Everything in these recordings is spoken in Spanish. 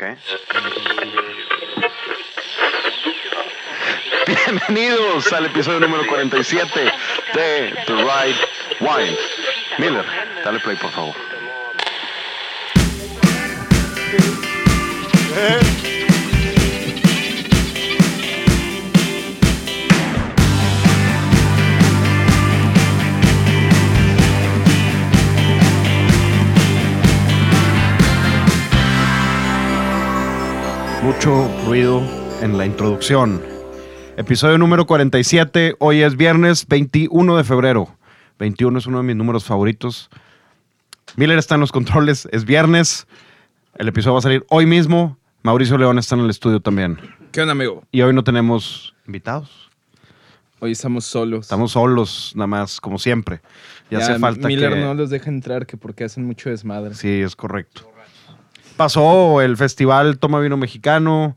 Okay. Bienvenidos al episodio número 47 de The Right Wine. Miller, dale play por favor. Mucho ruido en la introducción. Episodio número 47. Hoy es viernes 21 de febrero. 21 es uno de mis números favoritos. Miller está en los controles. Es viernes. El episodio va a salir hoy mismo. Mauricio León está en el estudio también. ¿Qué onda, amigo? Y hoy no tenemos invitados. Hoy estamos solos. Estamos solos, nada más, como siempre. Ya, hace falta Miller que... no los deja entrar que porque hacen mucho desmadre. Sí, es correcto. Pasó el Festival Toma Vino Mexicano.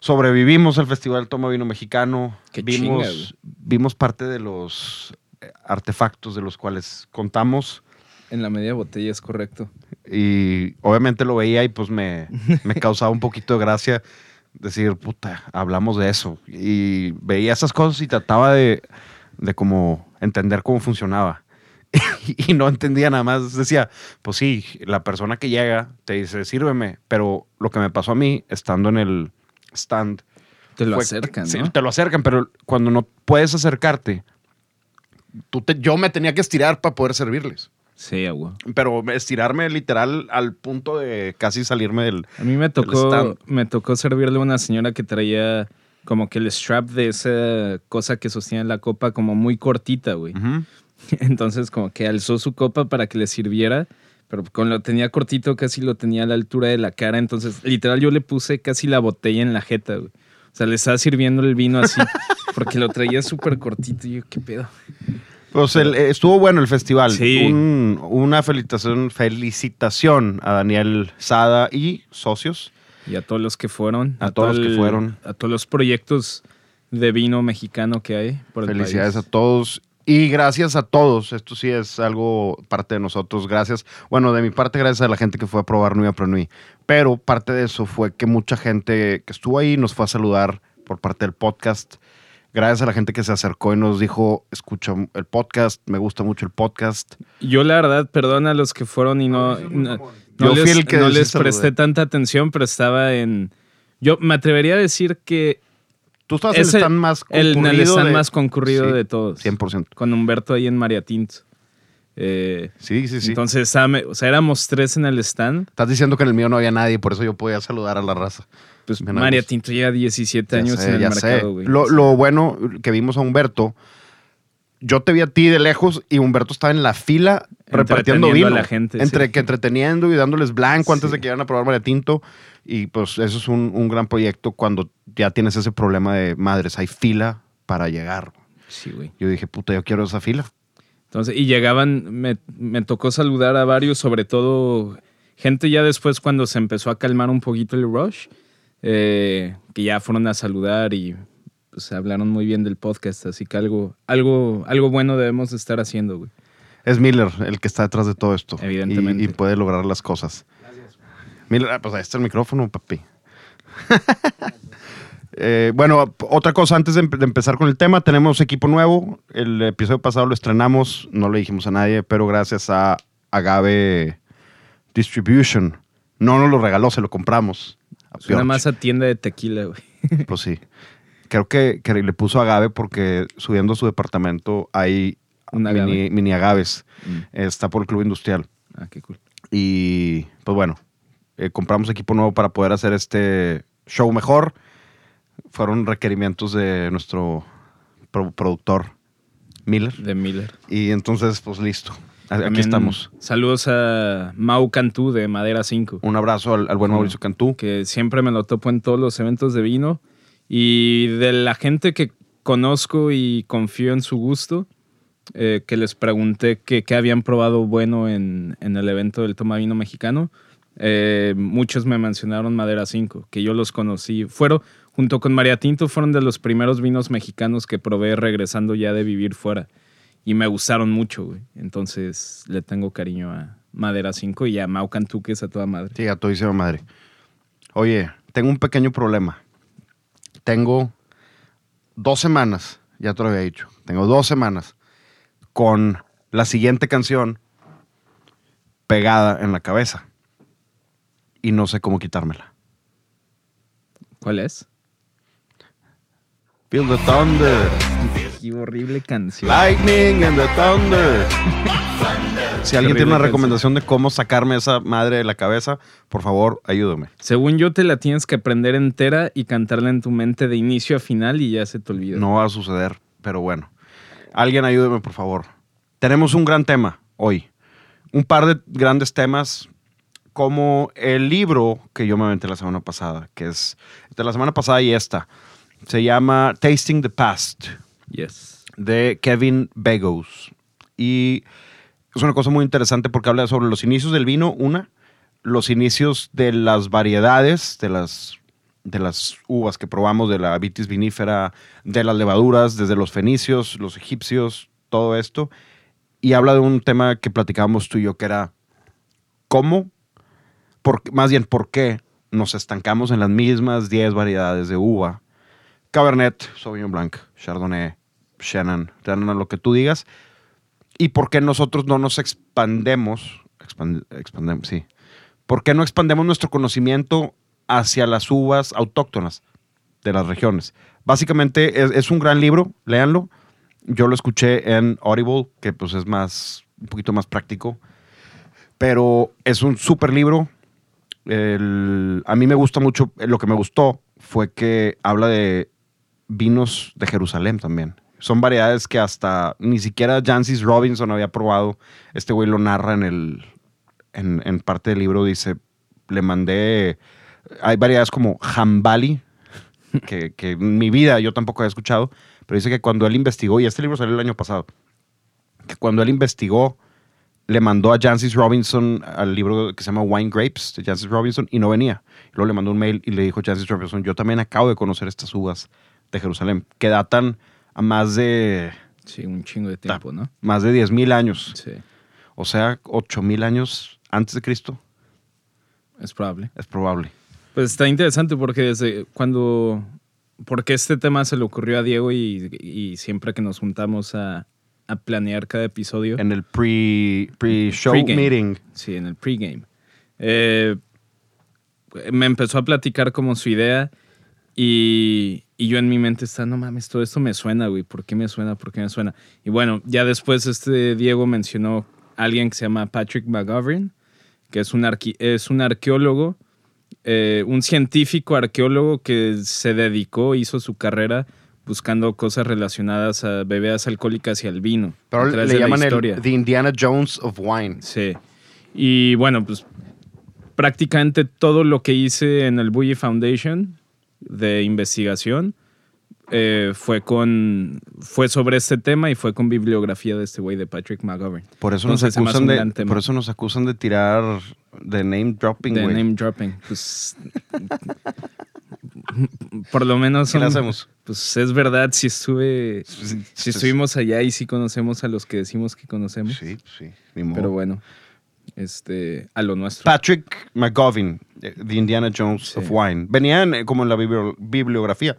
Sobrevivimos al Festival Toma Vino Mexicano. Qué vimos, vimos parte de los eh, artefactos de los cuales contamos. En la media botella es correcto. Y obviamente lo veía y pues me, me causaba un poquito de gracia decir, puta, hablamos de eso. Y veía esas cosas y trataba de, de como entender cómo funcionaba. y no entendía nada más. Decía, pues sí, la persona que llega te dice, sírveme. Pero lo que me pasó a mí, estando en el stand, Te lo fue- acercan, sí, ¿no? te lo acercan, pero cuando no puedes acercarte, tú te- yo me tenía que estirar para poder servirles. Sí, agua. Pero estirarme literal al punto de casi salirme del... A mí me tocó, me tocó servirle a una señora que traía como que el strap de esa cosa que sostiene la copa como muy cortita, güey. Ujú. Entonces como que alzó su copa para que le sirviera, pero con lo tenía cortito casi lo tenía a la altura de la cara, entonces literal yo le puse casi la botella en la jeta, güey. O sea, le estaba sirviendo el vino así, porque lo traía súper cortito y yo, ¿qué pedo? Pues el- eh, estuvo bueno el festival. Sí. Un- una felicitación, felicitación a Daniel Sada y socios. Y a todos los que fueron. A todos los que fueron. A todos los proyectos de vino mexicano que hay por el Felicidades país. a todos. Y gracias a todos. Esto sí es algo parte de nosotros. Gracias. Bueno, de mi parte, gracias a la gente que fue a probar Nui a Pronui. Pero parte de eso fue que mucha gente que estuvo ahí nos fue a saludar por parte del podcast. Gracias a la gente que se acercó y nos dijo, escucha el podcast, me gusta mucho el podcast. Yo la verdad, perdón a los que fueron y no, no, Yo no fui les, el que no les presté tanta atención, pero estaba en... Yo me atrevería a decir que Tú estabas Es en el stand más el, concurrido. el stand de- más concurrido Sí, de todos. 100%. Con Humberto ahí en María Tinto. Eh, Sí, sí, sí. Entonces, ah, o sea, éramos tres en el stand. Estás diciendo que en el mío no había nadie, por eso yo podía saludar a la raza. Pues Bien, María. Tinto lleva 17 Ya años sé, en el ya sé. mercado, güey. Lo, lo bueno que vimos a Humberto, yo te vi a ti de lejos y Humberto estaba en la fila repartiendo vino. a la gente, Entre sí. que entreteniendo y dándoles blanco antes Sí. de que vayan a probar María Tinto. Y pues eso es un, un gran proyecto cuando ya tienes ese problema de madres, hay fila para llegar. Sí, güey. Yo dije, puta, yo quiero esa fila. Entonces, y llegaban, me, me tocó saludar a varios, sobre todo gente ya después cuando se empezó a calmar un poquito el rush, eh, que ya fueron a saludar y pues hablaron muy bien del podcast, así que algo, algo, algo bueno debemos de estar haciendo, güey. Es Miller el que está detrás de todo esto. Evidentemente. Y, y puede lograr las cosas. Miller, ah, pues ahí está el micrófono, papi. Eh, bueno, otra cosa antes de, empe- de empezar con el tema, tenemos equipo nuevo. El episodio pasado lo estrenamos, no le dijimos a nadie, pero gracias a Agave Distribution. No nos lo regaló, se lo compramos. A Suena más a tienda de tequila, güey. Pues sí. Creo que, que le puso agave porque subiendo a su departamento hay mini, agave. mini agaves. Mm. Está por el club industrial. Ah, qué cool. Y pues bueno, eh, compramos equipo nuevo para poder hacer este show mejor. Fueron requerimientos de nuestro pro- productor Miller. De Miller. Y entonces, pues listo. Aquí También estamos. Saludos a Mau Cantú de Madera 5. Un abrazo al, al buen. Mauricio Cantú. que siempre me lo topo en todos los eventos de vino. Y de la gente que conozco y confío en su gusto, eh, que les pregunté qué habían probado bueno en, en el evento del Toma Vino Mexicano, eh, muchos me mencionaron Madera 5, que yo los conocí. Fueron, junto con María Tinto, fueron de los primeros vinos mexicanos que probé regresando ya de vivir fuera. Y me gustaron mucho, güey. Entonces le tengo cariño a Madera 5 y a Mau Cantú, que es a toda madre. Sí, a todísima madre. Oye, tengo un pequeño problema. Tengo dos semanas, ya te lo había dicho, tengo dos semanas con la siguiente canción pegada en la cabeza. Y no sé cómo quitármela. ¿Cuál es? Feel the thunder. Qué horrible canción. Lightning and the thunder. Si alguien tiene una recomendación de cómo sacarme esa madre de la cabeza, por favor, ayúdame. Según yo, te la tienes que aprender entera y cantarla en tu mente de inicio a final y ya se te olvida. No va a suceder, pero bueno. Alguien ayúdeme, por favor. Tenemos un gran tema hoy. Un par de grandes temas, como el libro que yo me aventé la semana pasada, que es de la semana pasada y esta. Se llama Tasting the Past, Yes. de Kevin Begos. Y es una cosa muy interesante porque habla sobre los inicios del vino, una, los inicios de las variedades, de las, de las uvas que probamos, de la vitis vinífera, de las levaduras, desde los fenicios, los egipcios, todo esto. Y habla de un tema que platicábamos tú y yo, que era cómo, más bien por qué nos estancamos en las mismas 10 variedades de uva. Cabernet, Sauvignon Blanc, Chardonnay, Chenin, Chenin, lo que tú digas. ¿Y por qué nosotros no nos expandemos? Expand- expandemos, sí. ¿Por qué no expandemos nuestro conocimiento hacia las uvas autóctonas de las regiones? Básicamente es, un gran libro, léanlo. Yo lo escuché en Audible, que pues es más, un poquito más práctico. Pero es un súper libro. A mí me gusta mucho, lo que me gustó fue que habla de vinos de Jerusalén también. Son variedades que hasta ni siquiera Jancis Robinson había probado. Este güey lo narra en el en, parte del libro. Dice, le mandé. Hay variedades como Jambali, que, que en mi vida yo tampoco había escuchado. Pero dice que cuando él investigó, y este libro salió el año pasado, que cuando él investigó, le mandó a Jancis Robinson al libro que se llama Wine Grapes de Jancis Robinson y no venía. Luego le mandó un mail y le dijo Jancis Robinson, yo también acabo de conocer estas uvas de Jerusalén, que datan a más de, Sí, un chingo de tiempo, ¿no? más de 10.000 años. Sí, O sea, 8.000 años antes de Cristo. es probable. Es probable. Pues está interesante porque desde cuando... Porque este tema se le ocurrió a Diego y, y siempre que nos juntamos a, a planear cada episodio. En el pre- pre-show Pre-game. meeting. Sí, en el pregame. Eh, me empezó a platicar como su idea y, y yo en mi mente está, no mames, todo esto me suena, güey. ¿Por qué me suena? ¿Por qué me suena? Y bueno, ya después este Diego mencionó a alguien que se llama Patrick McGovern, que es un, arqui- es un arqueólogo, eh, un científico arqueólogo que se dedicó, hizo su carrera buscando cosas relacionadas a bebidas alcohólicas y al vino. Pero le de la llaman historia. el The Indiana Jones of Wine. Sí. Y bueno, pues prácticamente todo lo que hice en el Bully Foundation de investigación eh, fue con fue sobre este tema y fue con bibliografía de este güey de Patrick McGovern. Por eso, nos Entonces, hace acusan de, tema. por eso nos acusan de tirar de name dropping, De güey. name dropping. Pues por lo menos ¿Qué son- hacemos? Pues es verdad, si estuve Sí, si estuvimos allá y si conocemos a los que decimos que conocemos. Sí, sí. ni modo. Pero bueno, este a lo nuestro. Patrick McGovern, eh, The Indiana Jones Sí. of Wine. Venían eh, como en la bibli- bibliografía.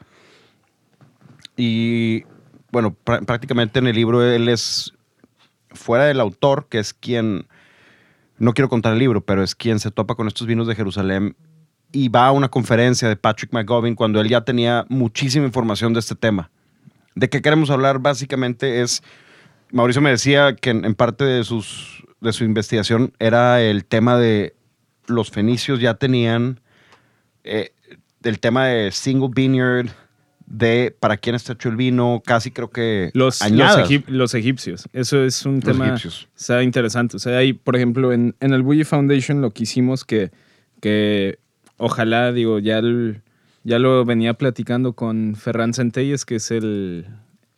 Y bueno, prá- prácticamente en el libro él es fuera del autor, que es quien, no quiero contar el libro, pero es quien se topa con estos vinos de Jerusalén y va a una conferencia de Patrick McGovern cuando él ya tenía muchísima información de este tema. ¿De qué queremos hablar? Básicamente es, Mauricio me decía que en, en parte de, sus, de su investigación era el tema de los fenicios ya tenían eh, el tema de single vineyard, de para quién está hecho el vino, casi creo que Los, egip- los egipcios. Eso es un Los tema. egipcios. Interesante. O sea, hay, por ejemplo, en, en el Bully Foundation lo que hicimos que, que ojalá, digo, ya, el- ya lo venía platicando con Ferran Centelles, que es el,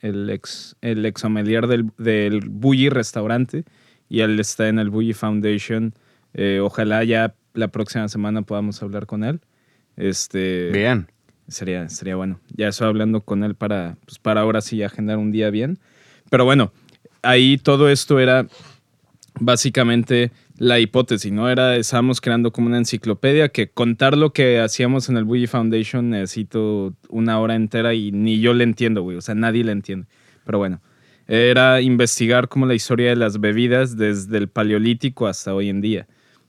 el ex, el ex del, del Bully Restaurante, y él está en el Bully Foundation. Eh, ojalá ya la próxima semana podamos hablar con él. Este, Bien. Sería, sería bueno. Ya estoy hablando con él para, pues para ahora sí agendar un día bien. Pero bueno, ahí todo esto era básicamente la hipótesis, ¿no? Era, estábamos creando como una enciclopedia que contar lo que hacíamos en el Bully Foundation necesito una hora entera y ni yo le entiendo, güey. O sea, nadie le entiende. Pero bueno, era investigar como la historia de las bebidas desde el paleolítico hasta hoy en día.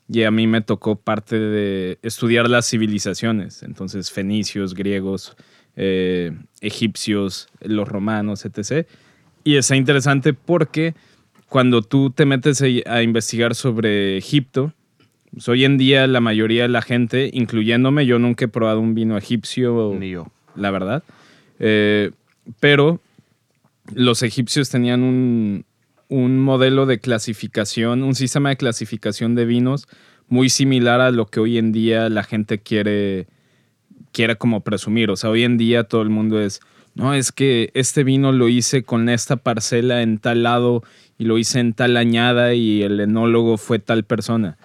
Y a mí me tocó parte de estudiar las civilizaciones, entonces fenicios, griegos, eh, egipcios, los romanos, etc. Y está interesante porque cuando tú te metes a investigar sobre Egipto, pues, hoy en día la mayoría de la gente, incluyéndome, yo nunca he probado un vino egipcio. Ni yo. La verdad. Eh, pero los egipcios tenían un, un modelo de clasificación, un sistema de clasificación de vinos muy similar a lo que hoy en día la gente quiere, quiere como presumir. O sea, hoy en día todo el mundo es, no, es que este vino lo hice con esta parcela en tal lado y lo hice en tal añada y el enólogo fue tal persona.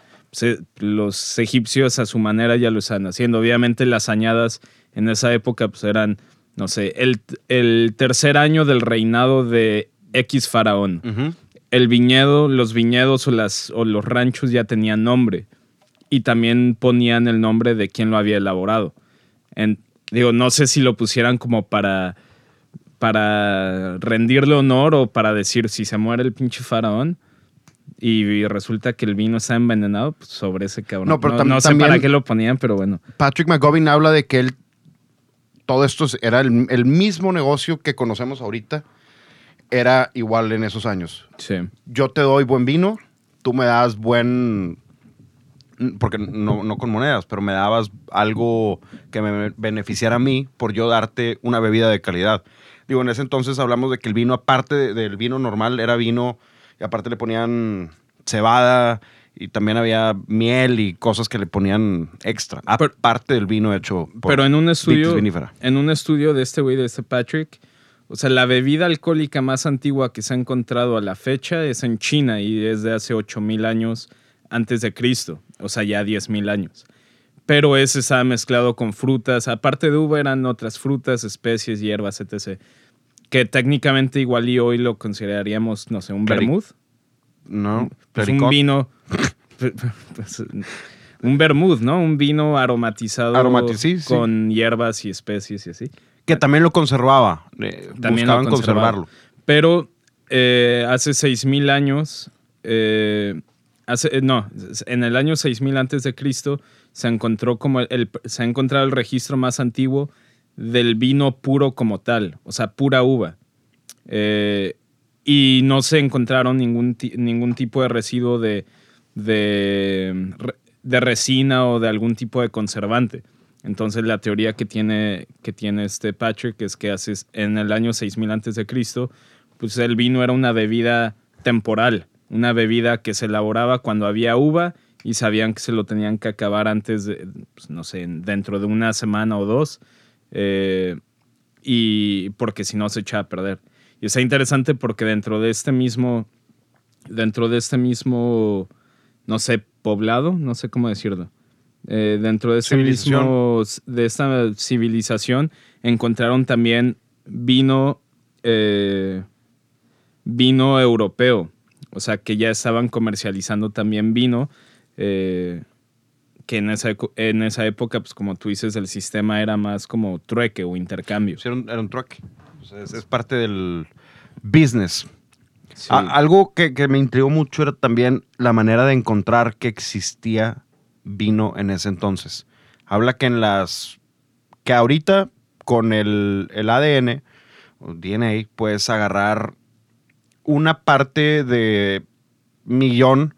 los egipcios a su manera ya lo están haciendo. Obviamente las añadas en esa época pues eran, no sé, el, el tercer año del reinado de X faraón. El viñedo, los viñedos o, las, o los ranchos ya tenían nombre y también ponían el nombre de quien lo había elaborado. En, digo, no sé si lo pusieran como para, para rendirle honor o para decir si se muere el pinche faraón y resulta que el vino está envenenado pues sobre ese cabrón. No, pero no, sé para qué lo ponían, pero bueno. Patrick McGovin habla de que él, todo esto era el, el mismo negocio que conocemos ahorita era igual en esos años. Sí. Yo te doy buen vino, tú me das buen. Porque no, no con monedas, pero me dabas algo que me beneficiara a mí por yo darte una bebida de calidad. Digo, en ese entonces hablamos de que el vino, aparte del vino normal, era vino y aparte le ponían cebada y también había miel y cosas que le ponían extra, aparte del vino hecho por Pero en un estudio, en un estudio de este güey, de este Patrick, o sea, la bebida alcohólica más antigua que se ha encontrado a la fecha es en China y es de hace 8000 años antes de Cristo, o sea, ya 10000 años. Pero ese estaba mezclado con frutas, aparte de uva eran otras frutas, especies, hierbas, etc. Que técnicamente igual y hoy lo consideraríamos, no sé, un vermouth. No, pues un vino. Un vermouth, ¿no? Un vino aromatizado con hierbas y especies y así. Que también lo conservaba. también buscaban conservarlo. Pero eh, hace 6.000 años, eh, hace, eh, no, en el año 6.000 antes de Cristo se encontró como el, se ha encontrado el registro más antiguo del vino puro como tal, o sea, pura uva. Y no se encontraron ningún, ningún tipo de residuo de, de, de resina o de algún tipo de conservante. Entonces la teoría que tiene, que tiene este Patrick es que hace, en el año 6000 antes de Cristo, pues el vino era una bebida temporal, una bebida que se elaboraba cuando había uva y sabían que se lo tenían que acabar antes de, pues, no sé, dentro de una semana o dos, eh, y porque si no se echaba a perder. Y está interesante porque dentro de este mismo, dentro de este mismo, no sé, poblado, no sé cómo decirlo, eh, dentro de, ese mismo, de esta civilización encontraron también vino, eh, vino europeo. O sea, que ya estaban comercializando también vino. Eh, que en esa, en esa época, pues como tú dices, el sistema era más como trueque o intercambio. era, un, trueque. Es, parte del business. algo que, que, me intrigó mucho era también la manera de encontrar que existía vino en ese entonces. Habla que en las. que ahorita con el, el ADN o DNA puedes agarrar una parte de millón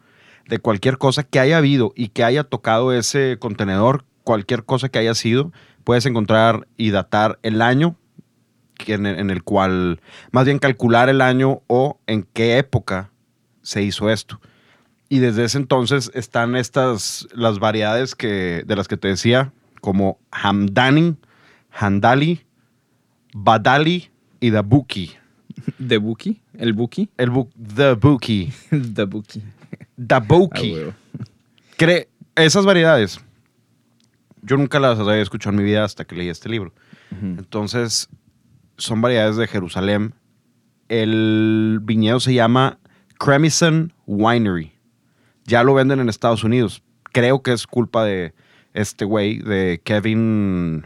de cualquier cosa que haya habido y que haya tocado ese contenedor, cualquier cosa que haya sido, puedes encontrar y datar el año en el cual, más bien calcular el año o en qué época se hizo esto. Y desde ese entonces están estas, las variedades que, de las que te decía, como Hamdani, Handali, Badali y Dabuki. ¿The Buki? ¿El Buki? El bu The Buki. The Buki. Dabuki. Ah, esas variedades, yo nunca las había escuchado en mi vida hasta que leí este libro. Entonces, son variedades de Jerusalén. El viñedo se llama Cremison Winery Ya lo venden en Estados Unidos. Creo que es culpa de este güey, de Kevin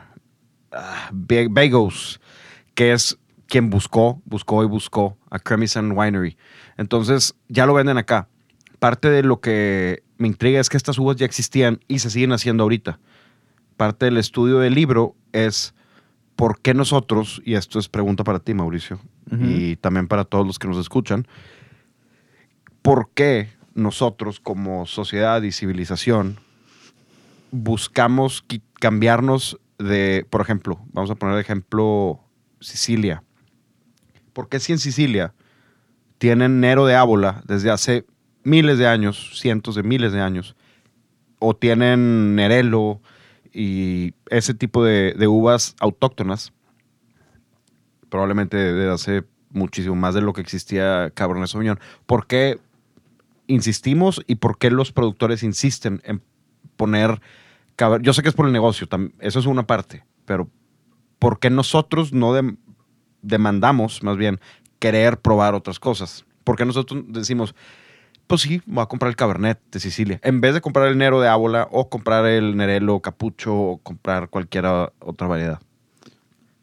uh, Bagos, que es quien buscó, buscó y buscó a Cremison Winery. Entonces, ya lo venden acá. Parte de lo que me intriga es que estas uvas ya existían y se siguen haciendo ahorita. Parte del estudio del libro es por qué nosotros, y esto es pregunta para ti, Mauricio, y también para todos los que nos escuchan, ¿por qué nosotros como sociedad y civilización buscamos cambiarnos de, por ejemplo, vamos a poner ejemplo Sicilia. ¿Por qué si en Sicilia tienen Nero de Ábola desde hace miles de años, cientos de miles de años, o tienen Nerelo y ese tipo de, uvas autóctonas, probablemente desde hace muchísimo más de lo que existía Cabernet Sauvignon. ¿Por qué insistimos y por qué los productores insisten en poner yo sé que es por el negocio, eso es una parte, pero ¿por qué nosotros no demandamos, más bien, querer probar otras cosas? ¿Por qué nosotros decimos, pues sí, voy a comprar el Cabernet de Sicilia, en vez de comprar el Nero de Ábola o comprar el Nerelo Capucho o comprar cualquier otra variedad?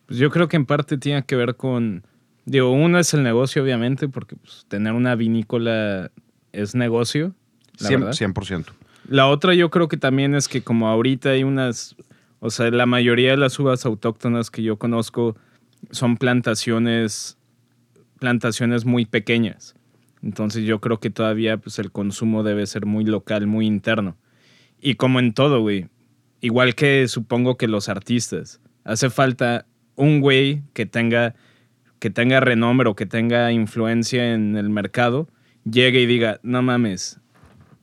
Pues yo creo que en parte tiene que ver con, digo, uno es el negocio, obviamente, porque pues, tener una vinícola es negocio. La 100%. 100%. La otra yo creo que también es que como ahorita hay unas, o sea, la mayoría de las uvas autóctonas que yo conozco son plantaciones, plantaciones muy pequeñas. Entonces yo creo que todavía pues el consumo debe ser muy local, muy interno. Y como en todo, güey, igual que supongo que los artistas, hace falta un güey que tenga que tenga renombre o que tenga influencia en el mercado, llegue y diga, no mames,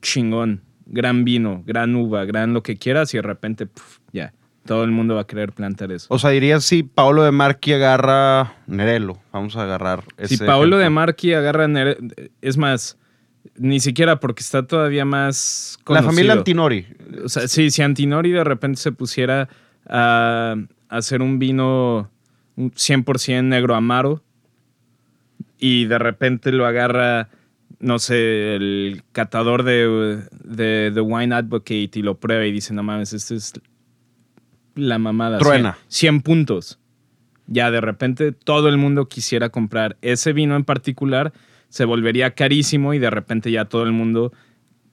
chingón, gran vino, gran uva, gran lo que quieras y de repente, ya, todo el mundo va a querer plantar eso. O sea, dirías si Paolo de Marchi agarra Nerelo, vamos a agarrar ese Si Paolo de Marchi agarra Nerelo, es más, ni siquiera porque está todavía más conocido. La familia Antinori. O sea, sí, si Antinori de repente se pusiera a hacer un vino 100% negro amaro y de repente lo agarra no sé, el catador de, de The Wine Advocate y lo prueba y dice, no mames, esto es la mamada. Truena. 100, puntos. Ya de repente todo el mundo quisiera comprar ese vino en particular, se volvería carísimo y de repente ya todo el mundo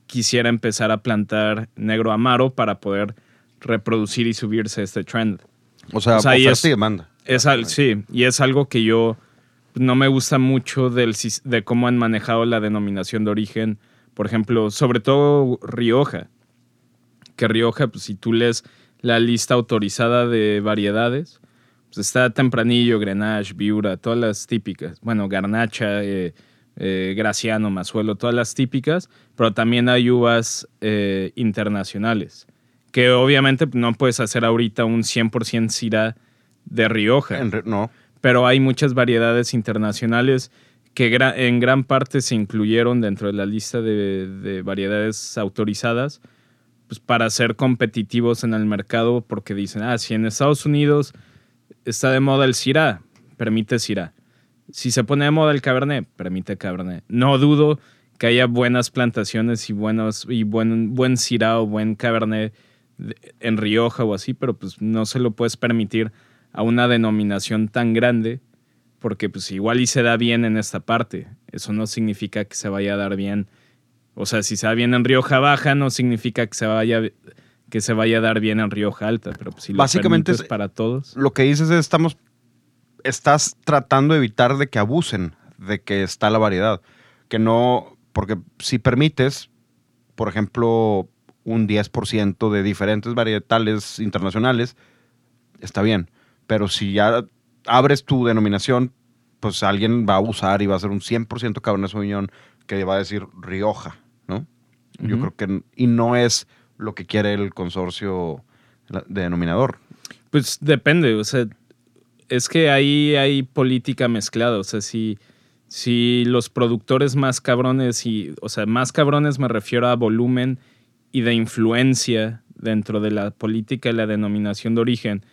quisiera empezar a plantar negro amaro para poder reproducir y subirse este trend. O sea, oferta y demanda. Es, sí, y es algo que yo no me gusta mucho del, de cómo han manejado la denominación de origen. Por ejemplo, sobre todo Rioja. Que Rioja, pues si tú lees la lista autorizada de variedades, pues está Tempranillo, Grenache, Viura, todas las típicas. Bueno, Garnacha, eh, eh, Graciano, Mazuelo, todas las típicas, pero también hay uvas eh, internacionales, que obviamente no puedes hacer ahorita un 100% Syrah de Rioja. no pero hay muchas variedades internacionales que en gran parte se incluyeron dentro de la lista de, variedades autorizadas pues para ser competitivos en el mercado porque dicen, ah, si en Estados Unidos está de moda el Syrah, permite Syrah. Si se pone de moda el Cabernet, permite Cabernet. No dudo que haya buenas plantaciones y, buenos, y buen, buen o buen Cabernet en Rioja o así, pero pues no se lo puedes permitir a una denominación tan grande, porque pues igual y se da bien en esta parte. Eso no significa que se vaya a dar bien. O sea, si se da bien en Rioja Baja, no significa que se vaya, que se vaya a dar bien en Rioja Alta. Pero pues, si Básicamente es para todos. Lo que dices es estamos. Estás tratando de evitar de que abusen de que está la variedad. Que no. Porque si permites, por ejemplo, un 10% de diferentes varietales internacionales, está bien. Pero si ya abres tu denominación, pues alguien va a usar y va a ser un 100% Cabernet Sauvignon que va a decir Rioja, Yo creo que... Y no es lo que quiere el consorcio de denominador. Pues depende, o sea, es que ahí hay política mezclada, o sea, si, si los productores más cabrones y, o sea, más cabrones me refiero a volumen y de influencia dentro de la política y la denominación de origen,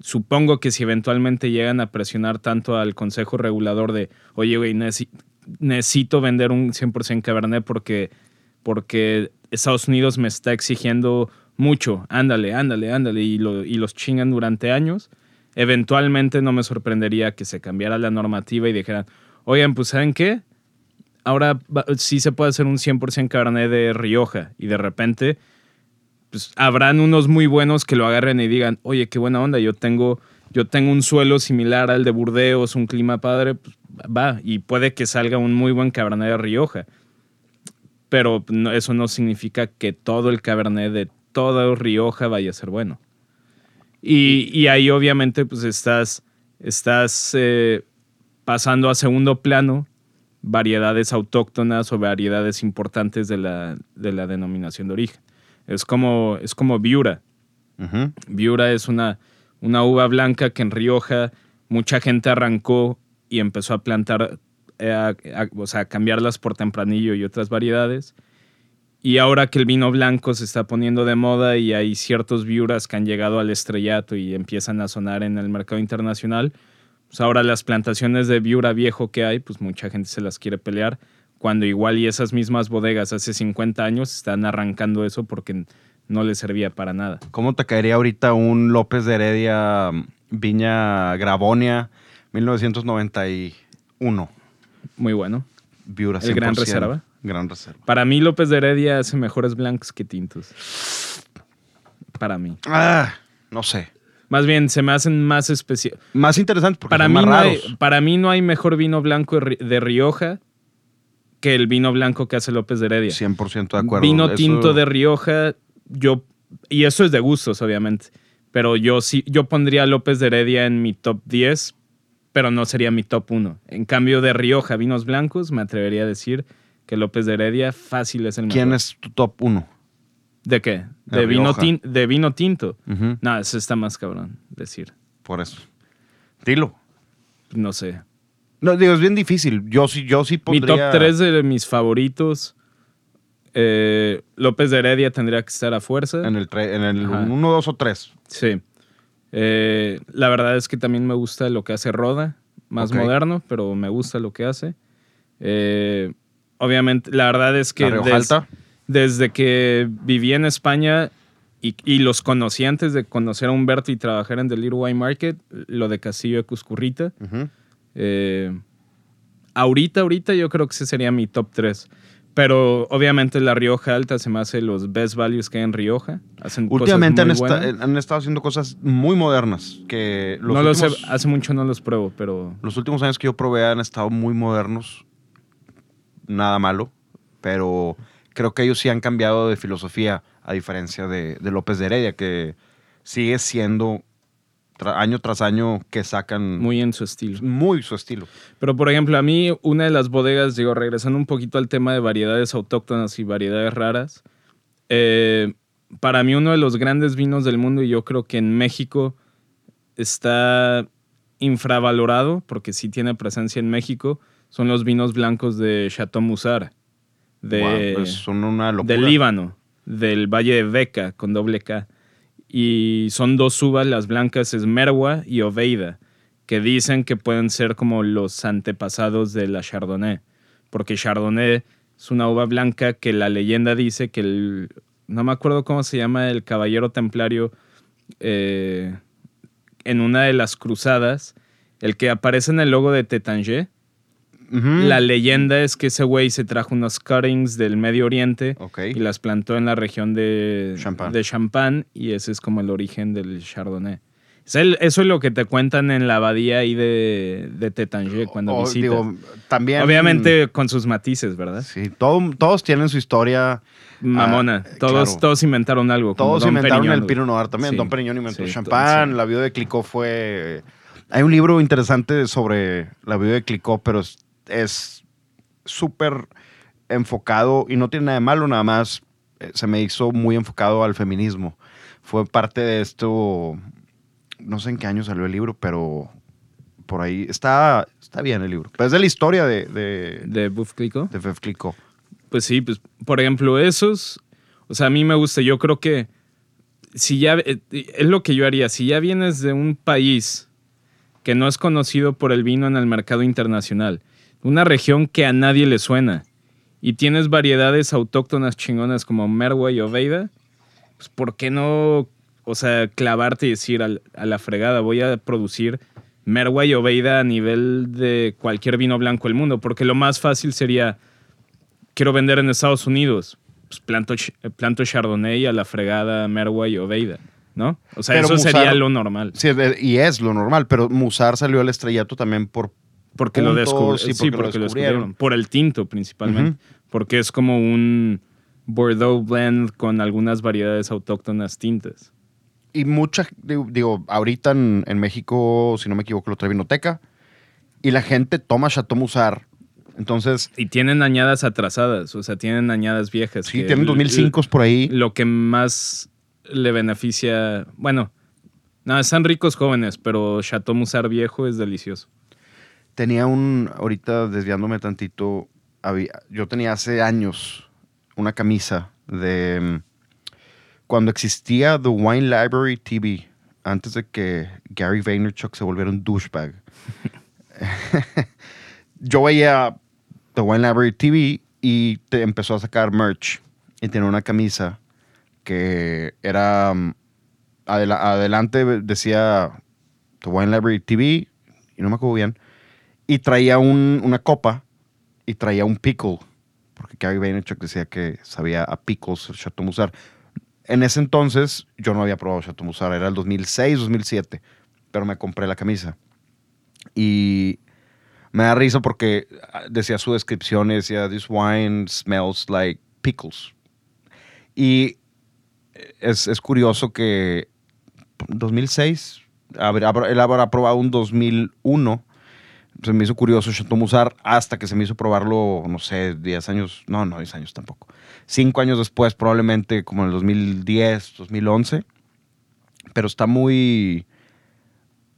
supongo que si eventualmente llegan a presionar tanto al consejo regulador de, oye, güey, necesito vender un 100% Cabernet porque porque Estados Unidos me está exigiendo mucho, ándale, ándale, ándale, y, lo- y los chingan durante años. Eventualmente no me sorprendería que se cambiara la normativa y dijeran, oigan, pues ¿saben qué? Ahora sí se puede hacer un 100% Cabernet de Rioja y de repente pues habrán unos muy buenos que lo agarren y digan, oye, qué buena onda, yo tengo, yo tengo un suelo similar al de Burdeos, un clima padre, pues va, y puede que salga un muy buen Cabernet de Rioja. Pero no- eso no significa que todo el Cabernet de toda Rioja vaya a ser bueno. Y, y ahí obviamente pues estás, estás eh, pasando a segundo plano variedades autóctonas o variedades importantes de la, de la denominación de origen. Es como, es como Viura. Viura es una, una uva blanca que en Rioja mucha gente arrancó y empezó a plantar, a- a- o sea, cambiarlas por tempranillo y otras variedades. Y ahora que el vino blanco se está poniendo de moda y hay ciertos viuras que han llegado al estrellato y empiezan a sonar en el mercado internacional, pues ahora las plantaciones de viura viejo que hay, pues mucha gente se las quiere pelear, cuando igual y esas mismas bodegas hace 50 años están arrancando eso porque no les servía para nada. ¿Cómo te caería ahorita un López de Heredia mm, Viña Gravonia 1991? Muy bueno. Viura ¿El Gran 100%. Reserva? Gran Reserva. Para mí López de Heredia hace mejores blancos que tintos. Para mí. Ah, no sé. Más bien, se me hacen más especiales. Más interesante porque Para son mí, más no hay, para mí no hay mejor vino blanco de Ri- de Rioja que el vino blanco que hace López de Heredia. 100% de acuerdo. Vino Eso- tinto de Rioja, yo... Y eso es de gustos, obviamente. Pero yo sí, yo pondría a López de Heredia en mi top 10, pero no sería mi top 1. En cambio de Rioja, vinos blancos, me atrevería a decir que López de Heredia fácil es el mejor. ¿Quién es tu top 1? ¿De qué? De De, vino, tin- de vino tinto. No, eso está más cabrón decir. Por eso. Dilo. No sé. No, digo, es bien difícil. Yo sí, yo sí Mi top 3 de mis favoritos. eh, López de Heredia tendría que estar a fuerza. En el 1, en el Ajá. 1, 2 o 3. Sí. Eh, la verdad es que también me gusta lo que hace Roda. Más moderno, pero me gusta lo que hace. Eh, obviamente, la verdad es que des- desde que viví en España y, y los conocí antes de conocer a Humberto y trabajar en The Little Wine Market, lo de Castillo de Cuscurrita. Eh, ahorita, ahorita yo creo que ese sería mi top 3. Pero obviamente la Rioja Alta se me hace los best values que hay en Rioja. Hacen cosas Últimamente han, muy esta- buenas. han estado haciendo cosas muy modernas. Que los, no los he- hace mucho no los pruebo, pero los últimos años que yo probé han estado muy modernos. Nada malo. Pero creo que ellos sí han cambiado de filosofía, a diferencia de, de López de Heredia, que sigue siendo tra- año tras año que sacan muy, muy en su estilo. su estilo. Pero por ejemplo, a mí una de las bodegas, digo, regresando un poquito al tema de variedades autóctonas y variedades raras, eh, para mí uno de los grandes vinos del mundo y yo creo que en México está infravalorado, porque sí tiene presencia en México, son los vinos blancos de Chateau Musara, de, Guau, pues son una locura. del Líbano, del Valle de Beca, con doble K. Y son dos uvas, las blancas es Merwa y Oveida, que dicen que pueden ser como los antepasados de la Chardonnay. Porque Chardonnay es una uva blanca que la leyenda dice que el... No me acuerdo cómo se llama el caballero templario eh, en una de las cruzadas, el que aparece en el logo de Tétanger. La leyenda es que ese güey se trajo unos cuttings del Medio Oriente y las plantó en la región de Champagne. de Champagne y ese es como el origen del Chardonnay. Es el- eso es lo que te cuentan en la abadía ahí de, de Tétanger cuando O, visitas. digo, también. Obviamente con sus matices, ¿verdad? Sí, todo- todos tienen su historia. Mamona. Ah, todos, claro. todos inventaron algo. Todos inventaron el. Pinot Noir también. Sí. Don Periñón inventó Sí, champán. sí. La viuda de Clicquot fue. Hay un libro interesante sobre la viuda de Clicquot, pero es- es súper enfocado y no tiene nada de malo, nada más eh, se me hizo muy enfocado al feminismo. Fue parte de esto. No sé en qué año salió el libro, pero por ahí está, está bien el libro. Pero es de la historia de, de, De Buff Clicquot. de Veuve Clicquot. Pues sí, pues por ejemplo, esos, o sea, a mí me gusta, yo creo que si ya, eh, es lo que yo haría, si ya vienes de un país que no es conocido por el vino en el mercado internacional, una región que a nadie le suena, y tienes variedades autóctonas chingonas como Merwa y Oveida, pues ¿por qué no, o sea, clavarte y decir al- a la fregada, voy a producir Merwa y Oveida a nivel de cualquier vino blanco del mundo? Porque lo más fácil sería, quiero vender en Estados Unidos, pues planto, planto Chardonnay a la fregada Merwa y Oveida, ¿no? O sea, Pero eso Musar- sería lo normal. Sí, y es lo normal, pero Musar salió al estrellato también por... Porque lo puntos, descubrieron. sí, Sí, porque lo porque lo descubrieron. descubrieron. Por el tinto, principalmente. Porque es como un Bordeaux blend con algunas variedades autóctonas tintas. Y mucha, digo, ahorita en, en México, si no me equivoco, lo trae Vinoteca. Y la gente toma Chateau Musar. Entonces, Y tienen añadas atrasadas, o sea, tienen añadas viejas. sí, tienen l- 2005 por ahí. Lo que más le beneficia. Bueno, no, están ricos jóvenes, pero Chateau Musar viejo es delicioso. Tenía un, ahorita desviándome tantito, había- yo tenía hace años una camisa de mm, cuando existía The Wine Library TV, antes de que Gary Vaynerchuk se volviera un douchebag. yo veía The Wine Library TV y empezó a sacar merch y tenía una camisa que era mm, adela- adelante decía The Wine Library TV y no me acuerdo bien y traía un- una copa y traía un pickle porque Gary Vaynerchuk decía que sabía a pickles el Chateau Musar en ese entonces yo no había probado Chateau Musar era el 2006 2007 pero me compré la camisa. Y me da risa porque ah, decía su descripción decía this wine smells like pickles y es, es curioso que 2006 habrá- habrá- él habrá probado un 2001 se me hizo curioso Chateau Musar hasta que se me hizo probarlo, no sé, 10 años, no, no, 10 años tampoco. 5 años después, probablemente como en el 2010, 2011. Pero está muy...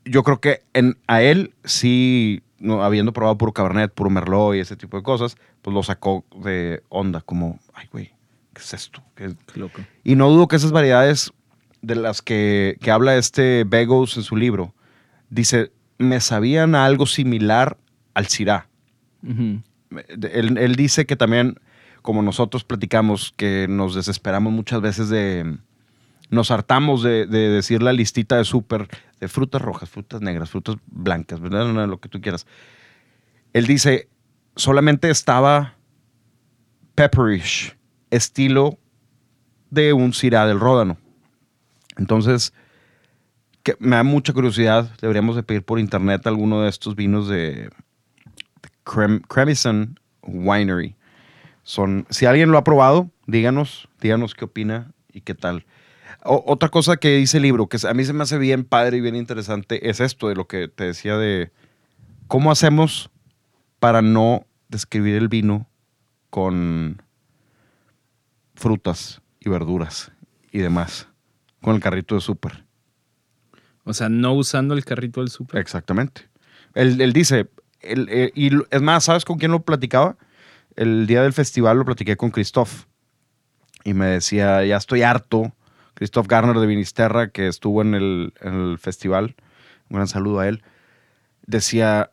Yo creo que en, a él sí, no, habiendo probado puro Cabernet, puro Merlot y ese tipo de cosas, pues lo sacó de onda, como, ay, güey, ¿qué es esto? ¿Qué- Qué loco. y no dudo que esas variedades de las que, que habla este Begos en su libro, dice, me sabían a algo similar al. Ujú. Él, él dice que también, como nosotros platicamos, que nos desesperamos muchas veces de... Nos hartamos de, de decir la listita de súper de frutas rojas, frutas negras, frutas blancas, ¿verdad? No, no, lo que tú quieras. Él dice, solamente estaba pepperish, estilo de un Syrah del Ródano. Entonces, que me da mucha curiosidad. Deberíamos de pedir por internet alguno de estos vinos de, de Crem- Cremison Winery. Son, si alguien lo ha probado, díganos, díganos qué opina y qué tal. Otra cosa que dice el libro, que a mí se me hace bien padre y bien interesante, es esto de lo que te decía de cómo hacemos para no describir el vino con frutas y verduras y demás, con el carrito de súper. O sea, no usando el carrito del súper. Exactamente. Él, él dice, él, eh, y es más, ¿sabes con quién lo platicaba? El día del festival lo platiqué con Christoph. Y me decía, ya estoy harto. Christoph Garner de Vinisterra, que estuvo en el, el festival. Un gran saludo a él. Decía,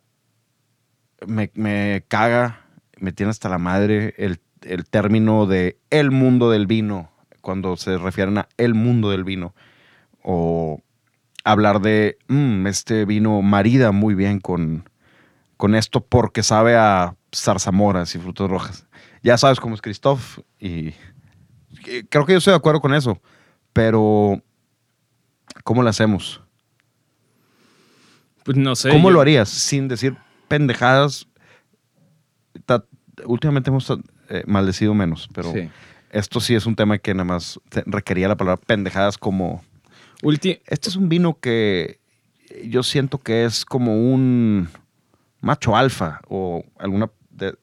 me, me caga, me tiene hasta la madre el, el término de el mundo del vino, cuando se refieren a el mundo del vino. O hablar de "Mm, este vino marida muy bien con, con esto porque sabe a zarzamoras y frutas rojas. Ya sabes cómo es Christoph y eh, creo que yo estoy de acuerdo con eso, pero ¿cómo lo hacemos? Pues no sé. ¿Cómo yo- lo harías sin decir pendejadas? Ta- últimamente hemos eh, maldecido menos, pero Sí. esto sí es un tema que nada más requería la palabra pendejadas como Ulti- Este es un vino que yo siento que es como un macho alfa o alguna de,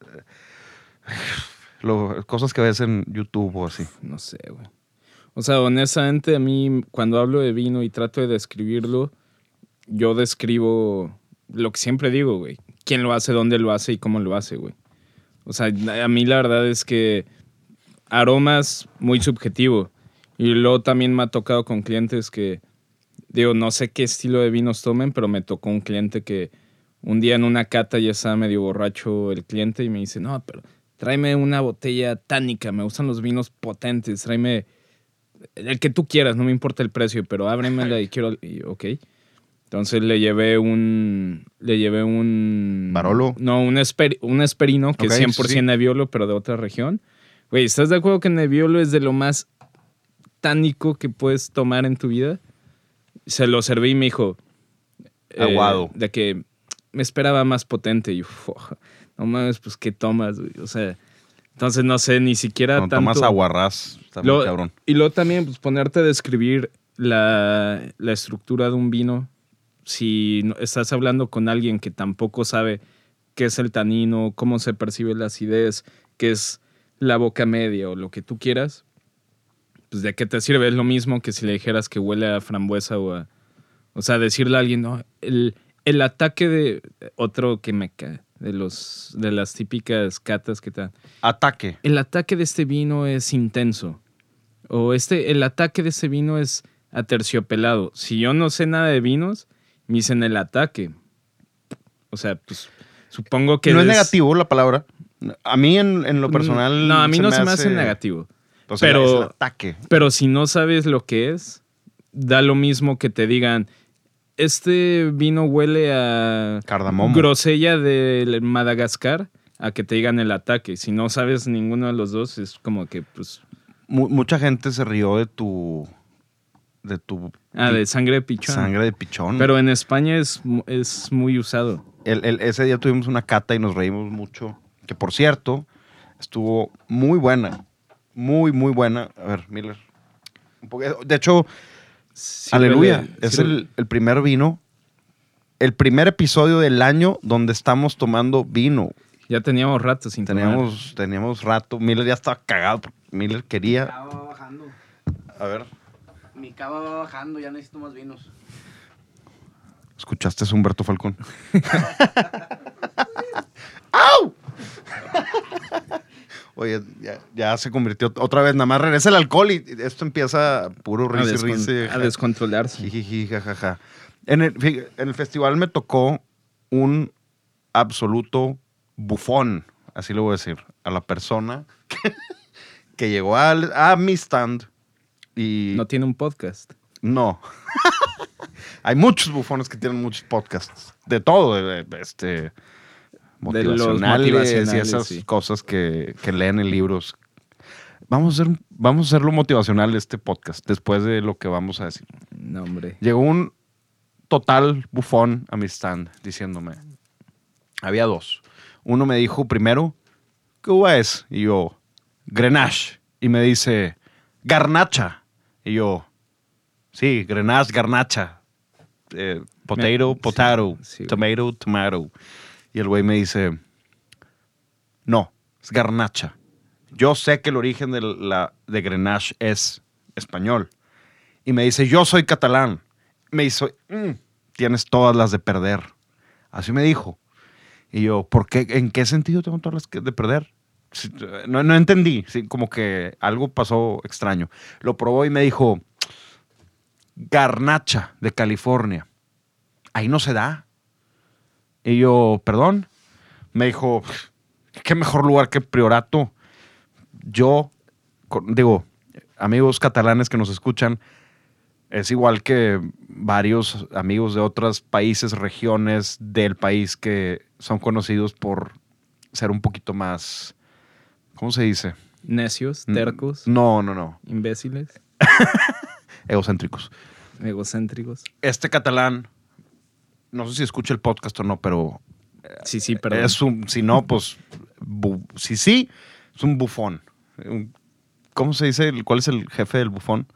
lo- cosas que ves en YouTube o así. No sé, güey. O sea, honestamente, a mí, cuando hablo de vino y trato de describirlo, yo describo lo que siempre digo, güey. Quién lo hace, dónde lo hace y cómo lo hace, güey. O sea, a mí la verdad es que aromas muy subjetivo. Y luego también me ha tocado con clientes que, digo, no sé qué estilo de vinos tomen, pero me tocó un cliente que un día en una cata ya estaba medio borracho el cliente y me dice, no, pero tráeme una botella tánica, me gustan los vinos potentes, tráeme el que tú quieras, no me importa el precio, pero ábremela y quiero, y, ok. Entonces le llevé un, le llevé un... ¿Barolo? No, un, esper- un esperino que Ok, es sí, 100% sí. Nebbiolo, pero de otra región. Güey, ¿estás de acuerdo que Nebbiolo es de lo más tánico que puedes tomar en tu vida? Se lo serví y me dijo... eh, Aguado. de que me esperaba más potente. Y yo, "Fu, no mames, pues, ¿qué tomas? güey?" O sea, entonces no sé, ni siquiera Cuando tanto... tomas aguarrás, está muy Lo- cabrón. Y luego también, pues, ponerte a describir la, la estructura de un vino. Si estás hablando con alguien que tampoco sabe qué es el tanino, cómo se percibe la acidez, qué es la boca media o lo que tú quieras, pues de qué te sirve. Es lo mismo que si le dijeras que huele a frambuesa o a... O sea, decirle a alguien, no, el, el ataque de... Otro que me cae, de, los, de las típicas catas que te dan Ataque. el ataque de este vino es intenso. O este, el ataque de este vino es aterciopelado. Si yo no sé nada de vinos, me dicen el ataque. O sea, pues supongo que... no es negativo la palabra. A mí en, en lo personal. No, a mí no se me hace negativo. O sea, pero- es el ataque. Pero si no sabes lo que es, da lo mismo que te digan, este vino huele a Cardamomo. grosella de Madagascar, a que te digan el ataque. Si no sabes ninguno de los dos, es como que, pues, Mu- mucha gente se rió de tu. de tu ah, de sangre de pichón. sangre de pichón. Pero en España es, es muy usado. El- el- ese día tuvimos una cata y nos reímos mucho. Que por cierto, estuvo muy buena. Muy, muy buena. A ver, Miller. Un poco- De hecho, Sírvele- aleluya. Es el, el primer vino. El primer episodio del año donde estamos tomando vino. Ya teníamos rato sin tomar. Teníamos, teníamos rato. Miller ya estaba cagado. porque Miller quería. cava va bajando. A ver. Mi cava va bajando, ya necesito más vinos. ¿Escuchaste a Humberto Falcón? ¡Au! Oye, ya, ya se convirtió otra vez, nada más regresa el alcohol y esto empieza puro a, risa descon- risa. a descontrolarse. Jajaja. En el, fí- en el festival me tocó un absoluto bufón, así lo voy a decir, a la persona que, que llegó al- a mi stand y No tiene un podcast. no. Hay muchos bufones que tienen muchos podcasts. De todo. de- De motivacionales, y esas sí. cosas que, que leen en libros. Vamos a, hacer, vamos a hacerlo motivacional este podcast, después de lo que vamos a decir. No, hombre. Llegó un total bufón a mi stand diciéndome. Había dos. Uno me dijo primero, ¿qué uva es? Y yo, Grenache. Y me dice, Garnacha. Y yo, sí, Grenache, Garnacha. Eh, potato, potato. sí, tomato, tomato. Y el güey me dice, no, es Garnacha. Yo sé que el origen de, la, de Grenache es español. Y me dice, yo soy catalán. Me hizo, "Mm, tienes todas las de perder. Así me dijo. Y yo, ¿por qué? ¿En qué sentido tengo todas las de perder? No entendí, sí, como que algo pasó extraño. Lo probó y me dijo, Garnacha de California. Ahí no se da. Y yo, perdón. Me dijo, qué mejor lugar que Priorato. Yo, digo, amigos catalanes que nos escuchan, es igual que varios amigos de otros países, regiones del país que son conocidos por ser un poquito más, ¿cómo se dice? Necios, Mm, tercos, No, no, no, imbéciles, egocéntricos. egocéntricos. Este catalán, no sé si escucha el podcast o no, pero Sí, sí, perdón. es un, si no, pues, bu- si sí, es un bufón. ¿Cómo se dice? ¿Cuál es el jefe del bufón?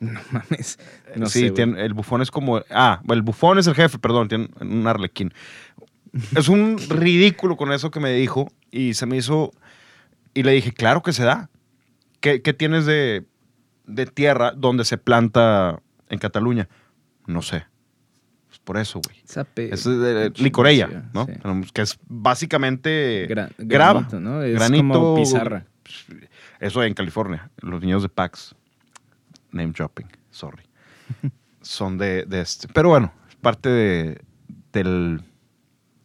No mames. No sí, sé, güey. tiene- el bufón es como. Ah, el bufón es el jefe, perdón, tiene un arlequín. Es un ridículo con eso que me dijo y se me hizo. Y le dije, claro que se da. ¿Qué, qué tienes de, de tierra donde se planta en Cataluña? No sé. Pues por eso, güey. Sape- Es de licorella, ¿no? sí. Tenemos- Que es básicamente Gra- grava. granito, ¿no? Es Granito- como pizarra. Eso en California. Los niños de PAX, name dropping, sorry, son de, de este. Pero bueno, es parte de, del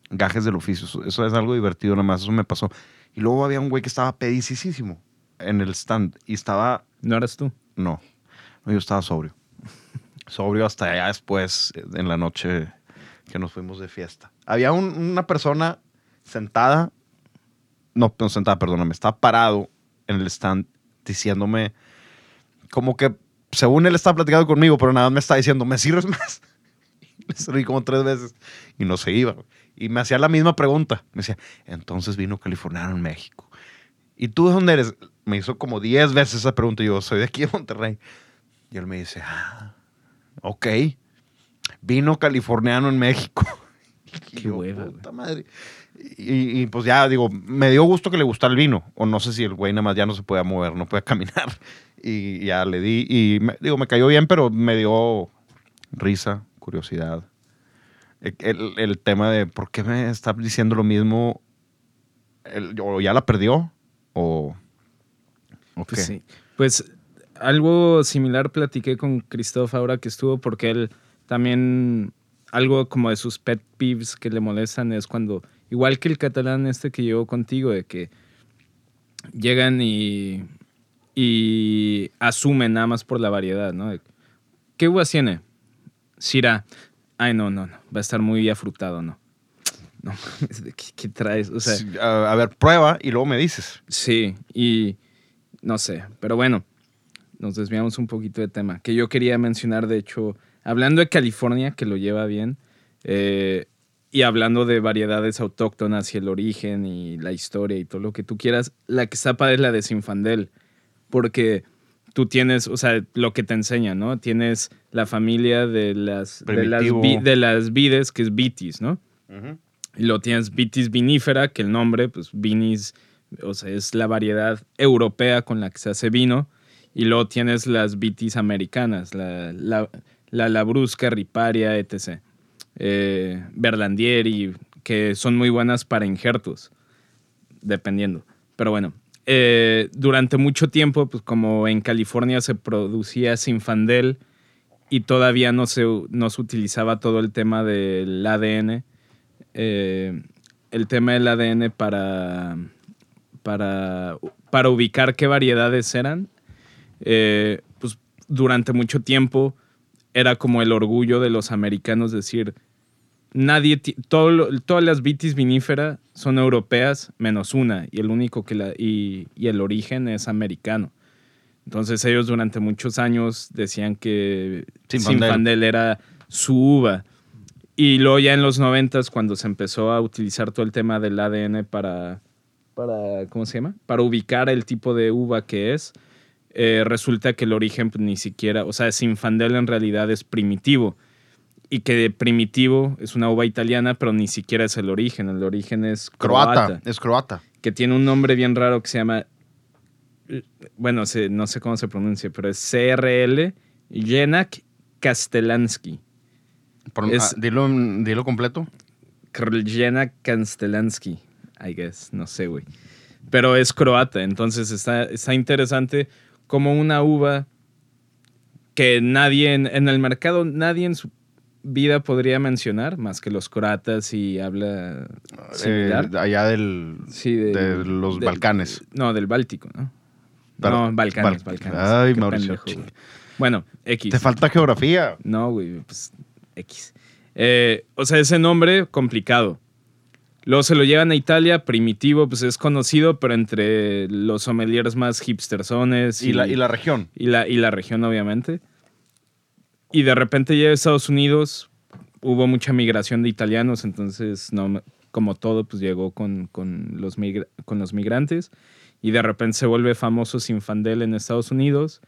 gajes del oficio. Eso- Eso es algo divertido nada más. Eso me pasó. Y luego había un güey que estaba pedicísimo en el stand y estaba ¿No eras tú? no, no, yo estaba sobrio. Sobrio hasta ya después, eh, en la noche que nos fuimos de fiesta. Había un- una persona sentada, no, no sentada, perdóname, estaba parado en el stand diciéndome, como que, según él estaba platicando conmigo, pero nada más me estaba diciendo, ¿me sirves más? Le serví como tres veces y no se iba. Y me hacía la misma pregunta. Me decía, entonces vino californiano en México. ¿Y tú de dónde eres? Me hizo como 10 veces esa pregunta y yo, soy de aquí de Monterrey. Y él me dice, ah, ok, vino californiano en México. Y Qué yo, hueva, puta madre. Y, y, pues ya, digo, me dio gusto que le gustara el vino. O no sé si el güey nada más ya no se puede mover, no puede caminar. Y ya le di. Y me- digo, me cayó bien, pero me dio risa, curiosidad. El, el- tema de por qué me está diciendo lo mismo. El- o ya la perdió. O. o Pues sí. Pues algo similar platiqué con Christoph ahora que estuvo, porque él también, algo como de sus pet peeves que le molestan es cuando, igual que el catalán este que llegó contigo, de que llegan y, y asumen nada más por la variedad, ¿no? De, ¿Qué uvas tiene? Syrah. Ay, no, no, no. Va a estar muy afrutado, ¿no? No, mames, ¿de ¿qué, qué traes? O sea, Sí, a, a ver, prueba y luego me dices. Sí, y no sé, pero bueno, nos desviamos un poquito de tema. Que yo quería mencionar, de hecho, hablando de California, que lo lleva bien, eh, y hablando de variedades autóctonas y el origen y la historia y todo lo que tú quieras, la que está padre es la de Sinfandel, porque tú tienes, o sea, lo que te enseña, ¿no? Tienes la familia de las, de las, de vides, que es vitis, ¿no? Y luego tienes Vitis vinifera, que el nombre, pues vinis, o sea, es la variedad europea con la que se hace vino. Y luego tienes las Vitis americanas, la, la, la Labrusca, Riparia, etc. Eh, Berlandieri, que son muy buenas para injertos, dependiendo. Pero bueno, eh, durante mucho tiempo, pues como en California se producía Sinfandel y todavía no se, no se utilizaba todo el tema del ADN, eh, el tema del ADN para, para, para ubicar qué variedades eran, eh, pues durante mucho tiempo era como el orgullo de los americanos decir, nadie, todo todas las vitis vinífera son europeas menos una y el único que la, y, y el origen es americano. Entonces ellos durante muchos años decían que. Zinfandel era su uva. Y luego ya en los noventas, cuando se empezó a utilizar todo el tema del ADN para, para ¿cómo se llama? Para ubicar el tipo de uva que es, eh, resulta que el origen pues, ni siquiera, o sea, Zinfandel en realidad es primitivo. Y que primitivo es una uva italiana, pero ni siquiera es el origen. El origen es Croata, croata es croata. que tiene un nombre bien raro que se llama, bueno, no sé cómo se pronuncia, pero es CRL Jenak Kastelansky. Por- Es- ah, dilo, dilo completo. Jenak Kastelansky, I guess, no sé, güey. Pero es croata, entonces está, está interesante como una uva que nadie en, en el mercado, nadie en su vida podría mencionar, más que los croatas y habla similar. Eh, allá del, Sí, de, de los Balcanes. No, del Báltico, ¿no? No, Balcanes, Bal- Balcanes. Ay, Qué Mauricio, pendejo. Bueno, X. Te falta geografía. No, güey, pues X. Eh, o sea, ese nombre complicado. Luego se lo llevan a Italia, primitivo, pues es conocido, pero entre los sommeliers más hipstersones Y, la, y la región. y la, y la región, obviamente. Y de repente llega a Estados Unidos, hubo mucha migración de italianos, entonces, no, como todo, pues llegó con, con los, migra- con los migrantes. Y de repente se vuelve famoso Sinfandel en Estados Unidos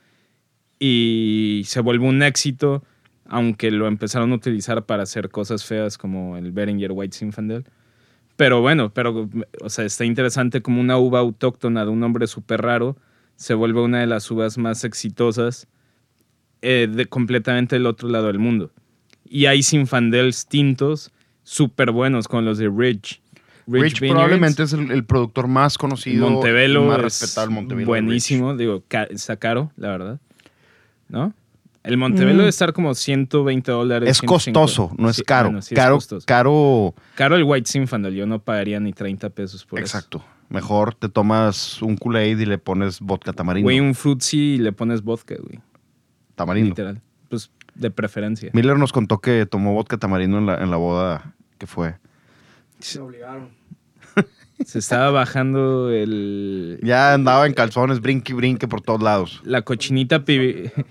y se vuelve un éxito, aunque lo empezaron a utilizar para hacer cosas feas como el Beringer White Sinfandel. Pero bueno, pero, o sea, está interesante como una uva autóctona de un nombre súper raro se vuelve una de las uvas más exitosas eh, de completamente del otro lado del mundo. Y hay Sinfandels tintos súper buenos con los de Ridge. Rich, Vineyards. probablemente es el, el productor más conocido. Montevelo más es respetado. el Montevelo buenísimo. Digo, ca- está caro, la verdad. ¿No? El Montevelo Mm. debe estar como 120 dólares. Es 150. costoso, no es Sí, caro. bueno, sí es caro, caro. Caro el White Zinfandel. Yo no pagaría ni 30 pesos por eso. Exacto. Mejor te tomas un Kool-Aid y le pones vodka tamarindo. Güey, un fruitsy y le pones vodka, güey. tamarindo. Literal. Pues de preferencia. Miller nos contó que tomó vodka tamarindo en la, en la boda que fue. Se obligaron. Se estaba bajando el. Ya andaba en calzones, brinque y brinque por todos lados. La cochinita pibil.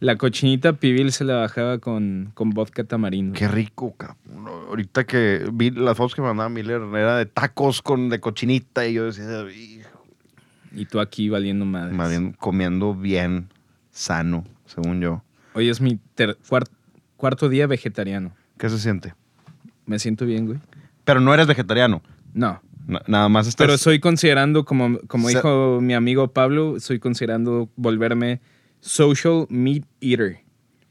La cochinita pibil se la bajaba con, con vodka tamarindo. Qué rico, cabrón. Ahorita que vi las fotos que mandaba Miller, era de tacos con de cochinita y yo decía, "Hijo, Y tú aquí valiendo bien comiendo bien, sano, según yo. Hoy es mi ter- cuar- cuarto día vegetariano. ¿Qué se siente? Me siento bien, güey. Pero no eres vegetariano. No. Na- nada más estás... Pero estoy considerando, como, como Se- dijo mi amigo Pablo, estoy considerando volverme social meat eater.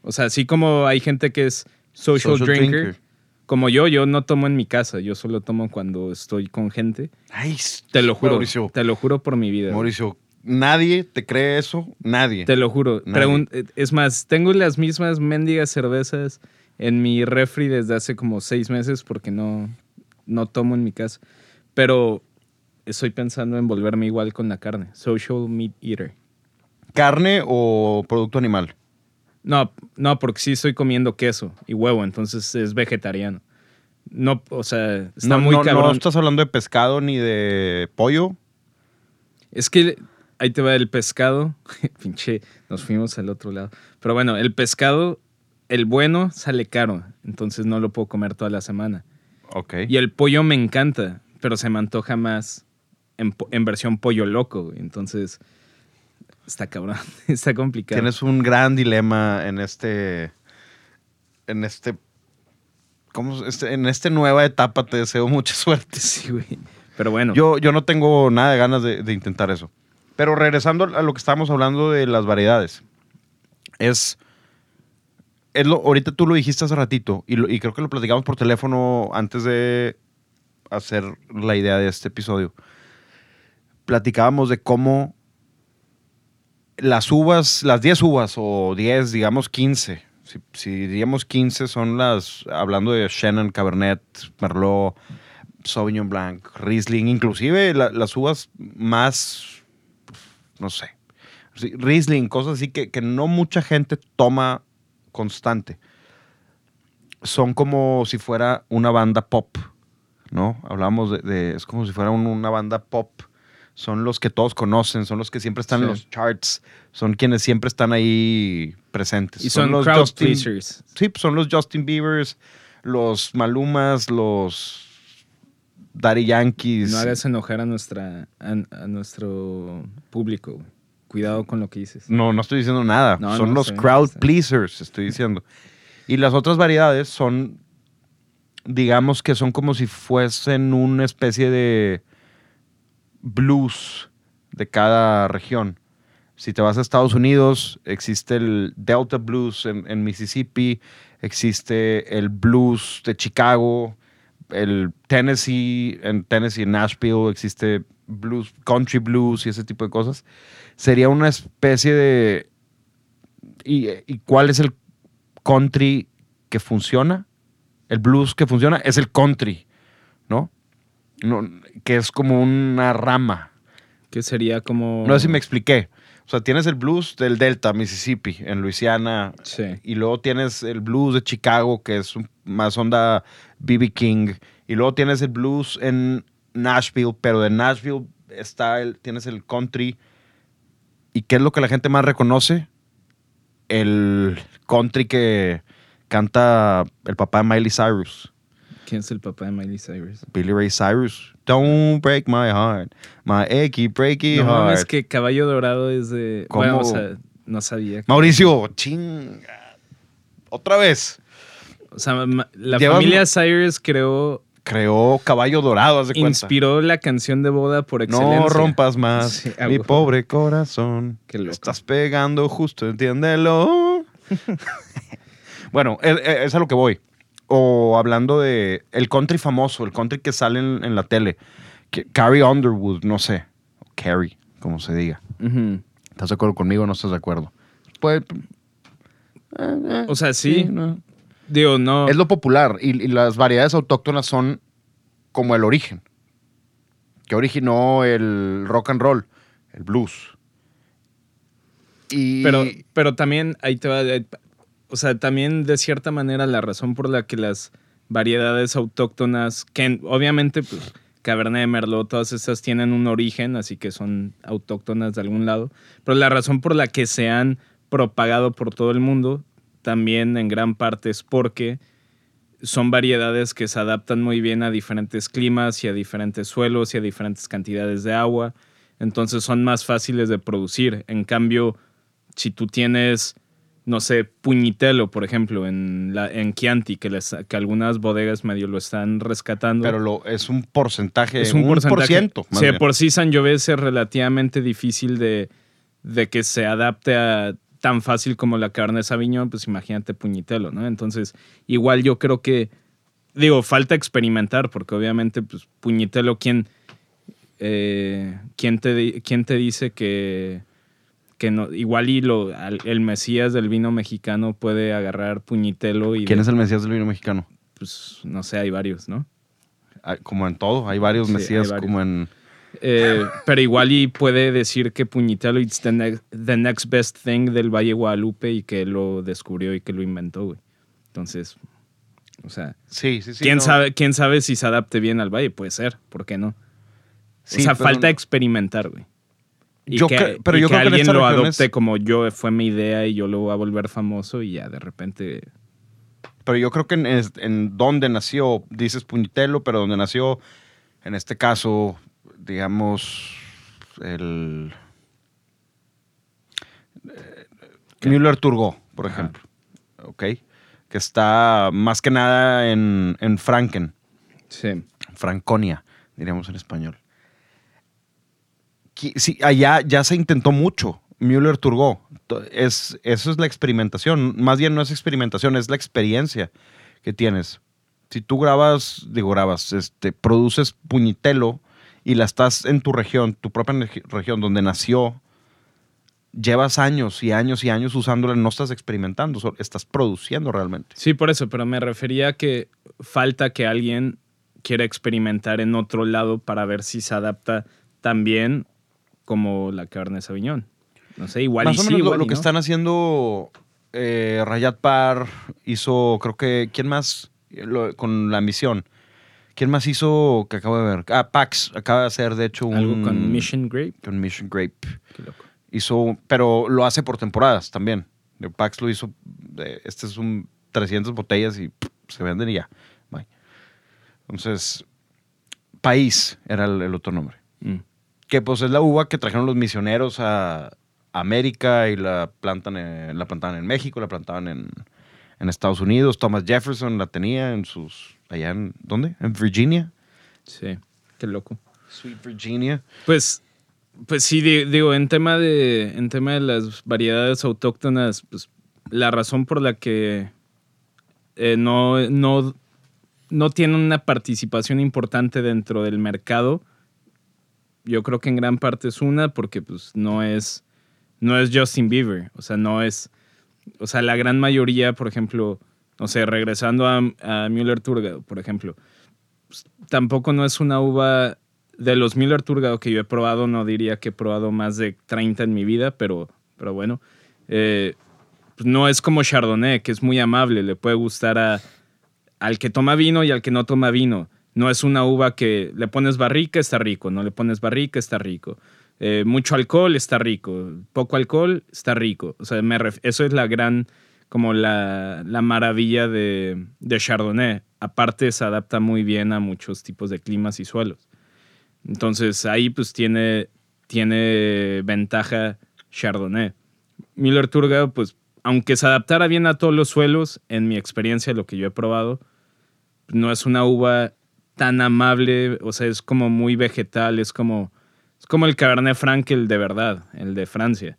O sea, así como hay gente que es social, Social drinker, drinker. como yo, yo no tomo en mi casa, yo solo tomo cuando estoy con gente. Ay, Te lo juro, Mauricio, te lo juro por mi vida. Mauricio, nadie te cree eso, nadie. Te lo juro. Nadie. Es más, tengo las mismas mendigas cervezas en mi refri desde hace como seis meses porque no, no tomo en mi casa. Pero estoy pensando en volverme igual con la carne. Social meat eater. ¿Carne o producto animal? No, no, porque sí estoy comiendo queso y huevo, entonces es vegetariano. No, o sea, está no, muy no- no cabrón. estás hablando de pescado ni de pollo. Es que ahí te va el pescado. Pinche, nos fuimos al otro lado. Pero bueno, el pescado, el bueno, sale caro. Entonces no lo puedo comer toda la semana. Ok. Y el pollo me encanta, pero se me antoja más en, versión pollo loco. Entonces, está cabrón. está complicado. Tienes un gran dilema en este. En este. ¿Cómo? Este, en esta nueva etapa te deseo mucha suerte. Sí, güey. Pero bueno, Yo, yo no tengo nada de ganas de, de intentar eso. Pero regresando a lo que estábamos hablando de las variedades. Es. es lo, ahorita tú lo dijiste hace ratito y, lo- y creo que lo platicamos por teléfono antes de hacer la idea de este episodio. Platicábamos de cómo las uvas, las 10 uvas o 10, digamos 15, si, si diríamos 15 son las, hablando de Shannon, Cabernet, Merlot, Sauvignon Blanc, Riesling, inclusive la- las uvas más, no sé, Riesling, cosas así que, que no mucha gente toma constante. Son como si fuera una banda pop, ¿no? Hablamos de, es como si fuera un- una banda pop. Son los que todos conocen, son los que siempre están en los charts, son quienes siempre están ahí presentes. y son, los crowd Justin- pleasers. Sí, pues son los Justin Biebers, los Malumas, los Daddy Yankees. No hagas enojar a, nuestra, a, a nuestro público. Cuidado con lo que dices. No, no estoy diciendo nada. No, son no, los crowd pleasers, estoy diciendo. Y las otras variedades son, digamos que son como si fuesen una especie de blues de cada región. Si te vas a Estados Unidos, existe el Delta Blues en, Mississippi, existe el blues de Chicago, el Tennessee, en Tennessee, en Nashville, existe blues, country blues y ese tipo de cosas. Sería una especie de... ¿Y, y cuál es el country que funciona? El blues que funciona es el country, ¿no? No que es como una rama. Que sería como... No sé si me expliqué. O sea, tienes el blues del Delta, Mississippi, en Luisiana, Sí. y luego tienes el blues de Chicago, que es más onda BB King. Y luego tienes el blues en Nashville, pero de Nashville está el, tienes el country. ¿Y qué es lo que la gente más reconoce? El country que canta el papá de Miley Cyrus, ¿Quién es el papá de Miley Cyrus? Billy Ray Cyrus. Don't break my heart, my achy, breaky No heart. mames, que Caballo Dorado es de... ¿Cómo? Bueno, o sea, no sabía. Mauricio, chinga. Otra vez. O sea, la familia Cyrus creó... Creó Caballo Dorado, haz de cuenta. Inspiró la canción de boda por excelencia. No rompas más Sí, mi pobre corazón. Qué loco. Estás pegando justo, entiéndelo. bueno, es, es- es a lo que voy. O hablando de el country famoso, el country que sale en, en la tele. Que, Carrie Underwood, no sé. O Carrie, como se diga. ¿Estás de acuerdo conmigo o no estás de acuerdo? Pues, O sea, sí. no. Digo, no... Es lo popular y, y las variedades autóctonas son como el origen. que originó el rock and roll, el blues. Y Pero, pero también ahí te va. O sea, también de cierta manera la razón por la que las variedades autóctonas, que en- obviamente, pues, Cabernet Merlot, todas esas tienen un origen, así que son autóctonas de algún lado. Pero la razón por la que se han propagado por todo el mundo también en gran parte es porque son variedades que se adaptan muy bien a diferentes climas y a diferentes suelos y a diferentes cantidades de agua. Entonces son más fáciles de producir. En cambio, si tú tienes, no sé, puñitelo, por ejemplo, en, la, en Chianti, que, les- que algunas bodegas medio lo están rescatando. pero lo, es un porcentaje, es un, porcentaje. por ciento. de por sí Sangiovese es relativamente difícil de, de que se adapte a tan fácil como la Cabernet Sauvignon, pues imagínate puñitelo, ¿no? Entonces, igual yo creo que, digo, falta experimentar, porque obviamente, pues puñitelo, ¿quién, eh, ¿quién, te, quién te dice que, que no, igual y lo, al- el mesías del vino mexicano puede agarrar puñitelo y, ¿Quién de- es el Mesías del vino mexicano? pues, no sé, hay varios, ¿no? Ah, Como en todo, hay varios Sí, hay Mesías, varios. como en... Eh, pero igual y puede decir que Puñitelo it's the, ne- the next best thing del Valle Guadalupe y que lo descubrió y que lo inventó, güey. Entonces, o sea, Sí, sí, sí. ¿quién, no. sabe, ¿quién sabe si se adapte bien al Valle? Puede ser, ¿por qué no? O sea, falta no- experimentar, güey. Y Yo que, cre- pero y yo que creo que en alguien lo regiones- adopte como yo, fue mi idea y yo lo voy a volver famoso y ya de repente... Pero yo creo que en, donde nació, dices puñitelo, pero donde nació, en este caso, digamos, el... eh, Müller Turgot, por Ajá. ejemplo. ¿Ok? Que está más que nada en, en Franken, Sí. Franconia, diríamos en español. Sí, allá ya se intentó mucho. Müller Turgot. Es, eso es la experimentación. Más bien no es experimentación, es la experiencia que tienes. Si tú grabas, digo grabas, este, produces puñitelo y la estás en tu región, tu propia región donde nació, llevas años y años y años usándola, no estás experimentando, estás produciendo realmente. Sí, por eso, pero me refería a que falta que alguien quiera experimentar en otro lado para ver si se adapta tan bien como la Cabernet Sauvignon. No sé, igual Más y o sí, menos lo, igual lo y que no. están haciendo eh, Rayat Par hizo, creo que, ¿quién más? Lo- con la misión. ¿Quién más hizo que acabo de ver? Ah, Pax acaba de hacer, de hecho, un... Algo con Mission Grape. Con Mission Grape. Qué loco. Hizo, pero lo hace por temporadas también. Pax lo hizo, este es un 300 botellas y pff, se venden y ya. Bye. Entonces, País era el, el otro nombre Mm. Que pues es la uva que trajeron los misioneros a América y la plantan en, la plantaban en México, la plantaban en, en Estados Unidos. Thomas Jefferson la tenía en sus allá en ¿dónde? En Virginia. Sí, qué loco. Sweet Virginia. Pues, pues sí, di- digo, en tema de, en tema de las variedades autóctonas, pues la razón por la que eh, no, no, no tienen una participación importante dentro del mercado, yo creo que en gran parte es una, porque pues no es, no es Justin Bieber, o sea, no es, o sea, la gran mayoría, por ejemplo, no sé, regresando a, a Müller Turgau, por ejemplo, pues, tampoco no es una uva de los Miller Turgau que yo he probado, no diría que he probado más de 30 en mi vida, pero, pero bueno. eh, pues no es como Chardonnay, que es muy amable, le puede gustar a, al que toma vino y al que no toma vino. No es una uva que le pones barrica, está rico, no le pones barrica, está rico. Eh, mucho alcohol, está rico. Poco alcohol, está rico. O sea, eso es la gran, como la, la maravilla de, de Chardonnay. Aparte, se adapta muy bien a muchos tipos de climas y suelos. Entonces, ahí pues tiene, tiene ventaja Chardonnay. Miller Turgau, pues, aunque se adaptara bien a todos los suelos, en mi experiencia, lo que yo he probado, no es una uva tan amable, o sea, es como muy vegetal, es como, es como el Cabernet Franc, el de verdad, el de Francia.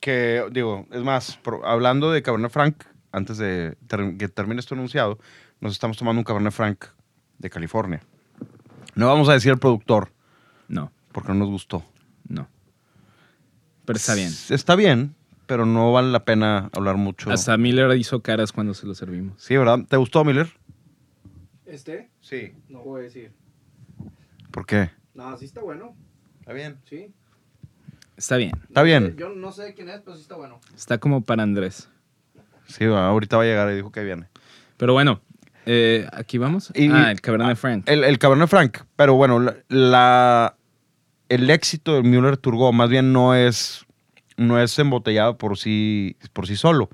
Que, digo, es más, hablando de Cabernet Franc, antes de ter- que termine esto anunciado, nos estamos tomando un Cabernet Franc de California. No vamos a decir el productor, No, porque no nos gustó. no. Pero está bien. Está bien, pero no vale la pena hablar mucho. Hasta Miller hizo caras cuando se lo servimos. Sí, ¿verdad? ¿Te gustó, Miller? ¿Este? Sí. No voy a decir. ¿Por qué? No, sí está bueno. Está bien. Sí. Está bien. Está bien. Yo no sé quién es, pero sí está bueno. Está como para Andrés. Sí, va, ahorita va a llegar y dijo que viene. Pero bueno, eh, aquí vamos. Y- ah, el Cabernet Franc. El, el Cabernet Franc, pero bueno, la, la- el éxito del Müller Turgot más bien no es, no es embotellado por sí, por sí solo,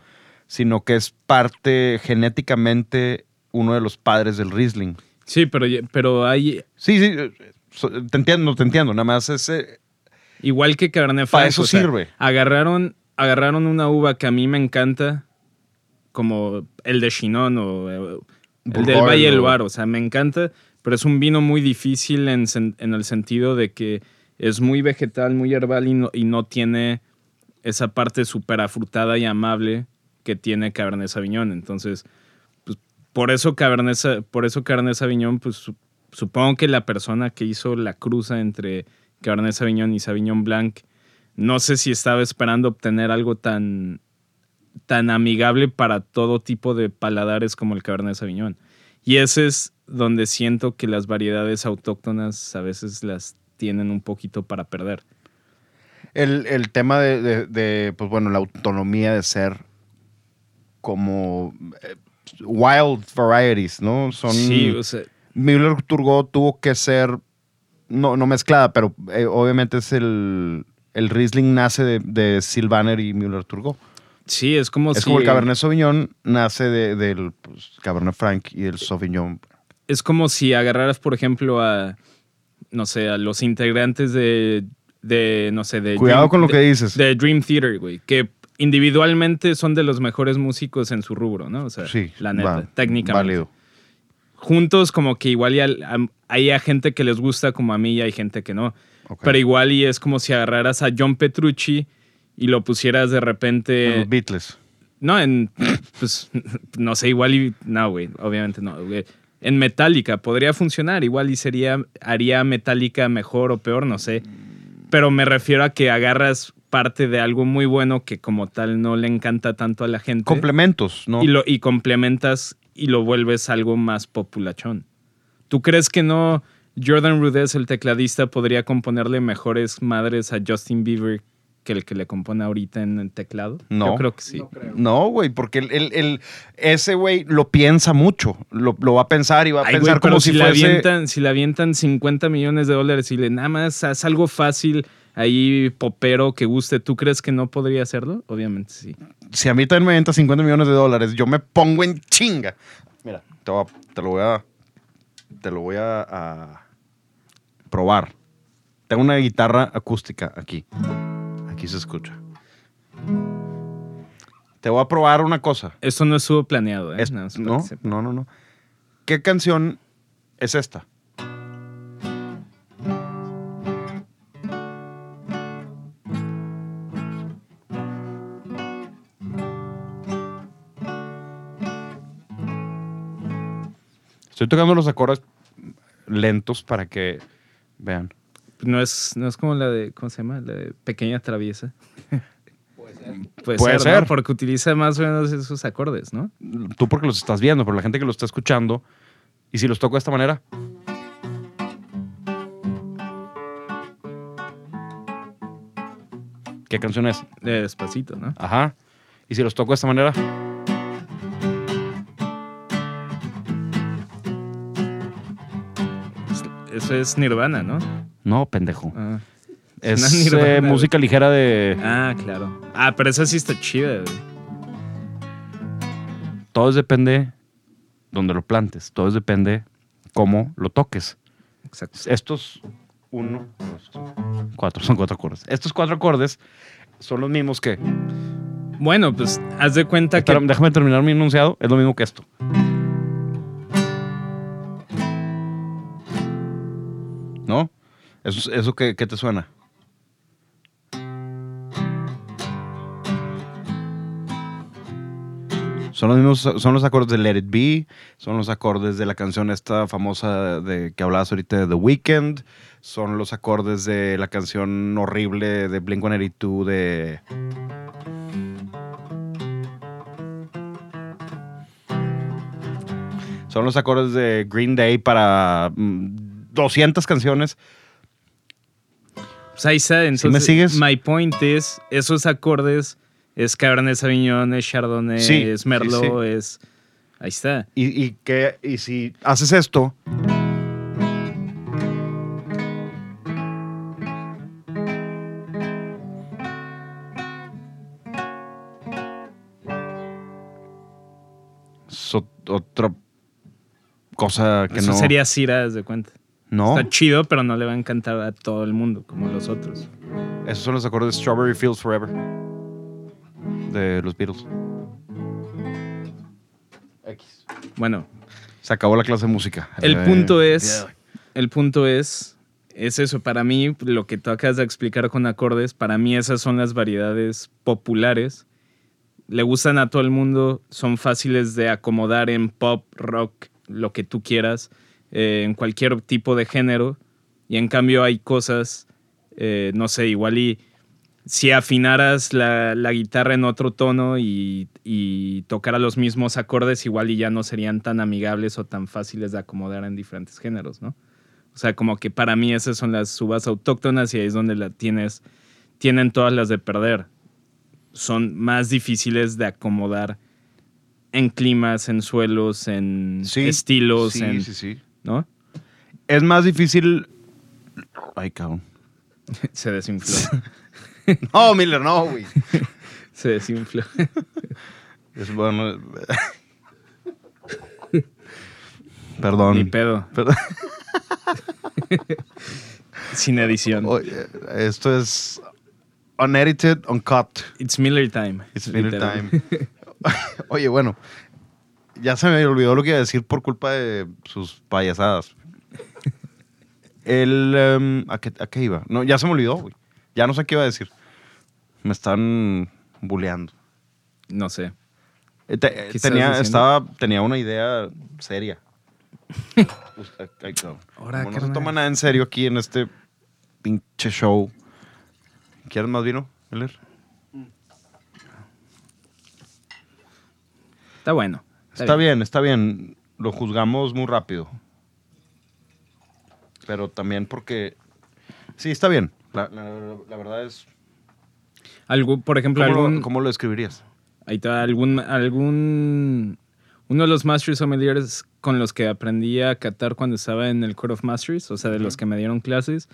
sino que es parte genéticamente uno de los padres del Riesling. Sí, pero, pero hay, Sí, sí, eh, te entiendo, te entiendo, nada más ese... igual que Cabernet Franc. eso o sea, sirve. Agarraron, agarraron una uva que a mí me encanta, como el de Chinon o eh, el del Valle del Loire. O sea, me encanta, pero es un vino muy difícil en, en el sentido de que es muy vegetal, muy herbal y no, y no tiene esa parte súper afrutada y amable que tiene Cabernet Sauvignon. Entonces, por eso Cabernet, por eso Cabernet Sauvignon, pues su- supongo que la persona que hizo la cruza entre Cabernet Sauvignon y Sauvignon Blanc, no sé si estaba esperando obtener algo tan, tan amigable para todo tipo de paladares como el Cabernet Sauvignon. Y ese es donde siento que las variedades autóctonas a veces las tienen un poquito para perder. El, el tema de, de- de, pues bueno, la autonomía de ser como eh, wild varieties, ¿no? Son... Sí, o sea, Müller Turgot tuvo que ser, no, no mezclada, pero eh, obviamente es el, el Riesling nace de, de Sylvaner y Müller Turgot. sí, es como Es si... como el Cabernet Sauvignon nace de- del pues, Cabernet Franc y el Sauvignon. es como si agarraras, por ejemplo, a, no sé, a los integrantes de, de no sé, de... Cuidado Dream- con lo de- que dices. De Dream Theater, güey, que individualmente son de los mejores músicos en su rubro, ¿no? O sea, sí, la neta, va, técnicamente. Válido. Juntos como que igual y al- hay a gente que les gusta como a mí y hay gente que no. Pero igual y es como si agarraras a John Petrucci y lo pusieras de repente... Los Beatles. No, en. Pues no sé, igual y. No, güey, obviamente no. En Metallica podría funcionar, igual y sería. Haría Metallica mejor o peor, no sé. Pero me refiero a que agarras parte de algo muy bueno que como tal no le encanta tanto a la gente. Complementos, ¿no? y, lo, y complementas y lo vuelves algo más populachón. ¿Tú crees que no Jordan Rudess, el tecladista, podría componerle mejores madres a Justin Bieber que el que le compone ahorita en el teclado? No. Yo creo que sí. No güey, porque el, el- el- ese güey lo piensa mucho. Lo, lo va a pensar y va a Ay, pensar como si, si, le fuese... avientan, si le avientan 50 millones de dólares y le nada más haz algo fácil ahí popero que guste, ¿tú crees que no podría hacerlo? Obviamente sí. Si a mí también me avienta 50 millones de dólares, yo me pongo en chinga. Mira, te, voy a- te lo voy a... Te lo voy a, a probar. Tengo una guitarra acústica aquí. Aquí se escucha. Te voy a probar una cosa. Esto no estuvo planeado, ¿eh? Es- no, no, no, no. ¿Qué canción es esta? Estoy tocando los acordes lentos para que vean. No es, no es como la de, ¿cómo se llama? La de Pequeña Traviesa. Puede ser. Puede, Puede ser. Porque utiliza más o menos esos acordes, ¿no? Tú porque los estás viendo, pero la gente que lo está escuchando, y si los toco de esta manera. ¿Qué canción es? De despacito, ¿no? Ajá. Y si los toco de esta manera. Eso es Nirvana, ¿no? No, pendejo. Ah, Es Nirvana, eh, música ligera de. Ah, claro. Ah, pero esa sí está chida, güey. Todo depende donde lo plantes. Todo depende cómo lo toques. Exacto. Estos uno, dos, cuatro, son cuatro acordes. Estos cuatro acordes son los mismos que. Bueno, pues haz de cuenta que Espera, déjame terminar mi enunciado. Es lo mismo que esto. ¿Eso, eso qué, qué te suena? Son los mismos, son los acordes de Let It Be, son los acordes de la canción esta famosa de que hablabas ahorita de The Weeknd, son los acordes de la canción horrible de Blink-182 de Son los acordes de Green Day para mm, 200 canciones. Pues ahí está. Entonces, me sigues? My point is, esos acordes es Cabernet Sauvignon, es Chardonnay, Sí, es sí, Merlot, es... Ahí está. Y, y, que, y si haces esto. Es ot- otra cosa que Eso no. sería Cira, de cuenta. No, Está chido, pero no le va a encantar a todo el mundo, como los otros. esos son los acordes de Strawberry Fields Forever de los Beatles. X. Bueno, Se acabó la clase de música. el Eh, punto es... yeah. El punto es... Es eso, para mí, lo que tú acabas de explicar con acordes, para mí esas son las variedades populares. Le gustan a todo el mundo, son fáciles de acomodar en pop, rock, lo que tú quieras, eh, en cualquier tipo de género. Y en cambio hay cosas, eh, no sé, igual y si afinaras la, la guitarra en otro tono y, y tocara los mismos acordes, igual y ya no serían tan amigables o tan fáciles de acomodar en diferentes géneros, ¿no? O sea, como que para mí esas son las subas autóctonas y ahí es donde la tienes, tienen todas las de perder. Son más difíciles de acomodar en climas, en suelos, en Sí, estilos, sí, en, sí, sí. ¿No? Es más difícil. Ay, cabrón. Se desinfló. No, Miller, no, güey. Se desinfló. Es bueno. Perdón. Ni pedo. Perdón. Sin edición. Oye, esto es unedited, uncut. It's Miller time. It's Miller time. Oye, bueno. Ya se me olvidó lo que iba a decir por culpa de sus payasadas. El. em, ¿a, qué, a qué iba? No, ya se me olvidó, güey. Ya no sé qué iba a decir. Me están bulleando. No sé. Eh, te- ¿Qué estabas tenía, estaba, tenía una idea seria. Pues. Ahora, Como no se toma nada en serio aquí en este pinche show. ¿Quieres más vino, Miller? Está bueno. Está, bien. está bien. Lo juzgamos muy rápido. Pero también porque... Sí, está bien. La, la- la verdad es... Algo, por ejemplo, ¿Cómo, algún, lo, cómo lo describirías? ahí está, algún, algún, uno de los Masters Sommeliers con los que aprendí a catar cuando estaba en el Court of Masters, o sea, de los que me dieron clases,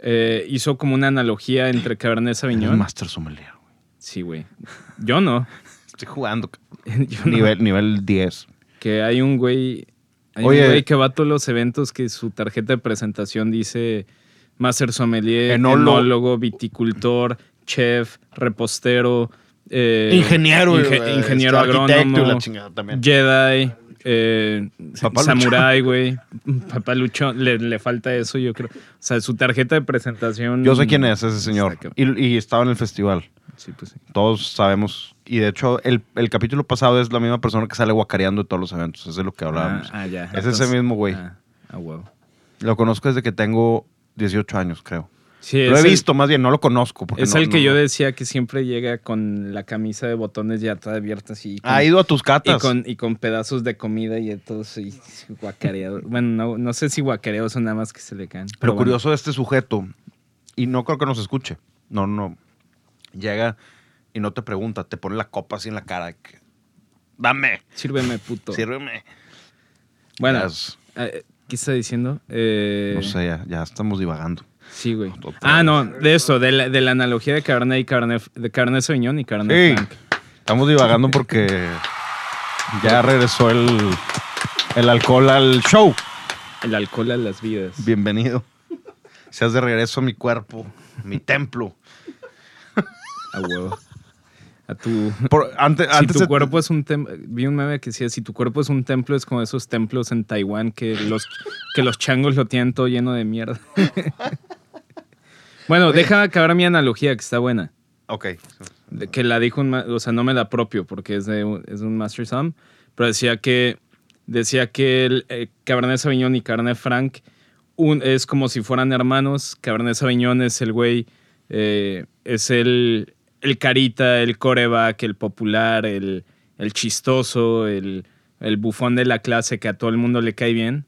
eh, hizo como una analogía entre Cabernet Sauvignon. Master Sommelier. güey. Sí, güey. Yo no. Estoy jugando. no. nivel, nivel 10. Que hay un güey. Hay Oye. un güey que va a todos los eventos que su tarjeta de presentación dice Master Sommelier, Enólogo. enólogo, viticultor, chef, repostero, eh, ingeniero. inge- eh, ingeniero este, agrónomo, la chingada también. Jedi, eh, Papá samurai, güey. Papá luchón. Le, le falta eso, yo creo. O sea, su tarjeta de presentación. Yo sé quién es ese señor. Y, y estaba en el festival. Sí, pues sí. Todos sabemos. Y de hecho, el, el capítulo pasado es la misma persona que sale guacareando de todos los eventos. Eso es de lo que hablábamos. Ah, ah, ya. Es ese mismo güey. Ah, ah. Lo conozco desde que tengo 18 años, creo. Sí, Lo he el- visto, más bien, no lo conozco. porque Es no- el que no- yo decía que siempre llega con la camisa de botones ya toda abierta así. con- Ha ido a tus y catas. con, y con pedazos de comida y de todo y. Bueno, no, no sé si guacareados o nada más que se le caen. Pero bueno. curioso de este sujeto, y no creo que nos escuche. No, no. Llega y no te pregunta, te pone la copa así en la cara. que, Dame, Sírveme, puto. sírveme. Bueno, eh, ¿qué está diciendo? Eh, no sé, ya, ya estamos divagando. Sí, güey. Ah, no, de eso, de la, de la analogía de Cabernet y Cabernet, de Cabernet Sauvignon y Cabernet Sí. Franc. Estamos divagando porque ya regresó el, el alcohol al show. El alcohol a las vidas. Bienvenido. Seas de regreso a mi cuerpo, mi templo. A huevo. A tu... Por- antes, Si antes tu de- cuerpo es un templo, vi un meme que decía, si tu cuerpo es un templo, es como esos templos en Taiwán que los, que los changos lo tienen todo lleno de mierda. bueno, deja acabar mi analogía, que está buena. Ok. que la dijo, un o sea, no me la apropio porque es de, un- es un Master Sum, pero decía que, decía que el eh, Cabernet Sauvignon y Cabernet Franc un, es como si fueran hermanos. Cabernet Sauvignon es el güey, eh, es el, el carita, el coreback, el popular, el, el chistoso, el, el bufón de la clase que a todo el mundo le cae bien.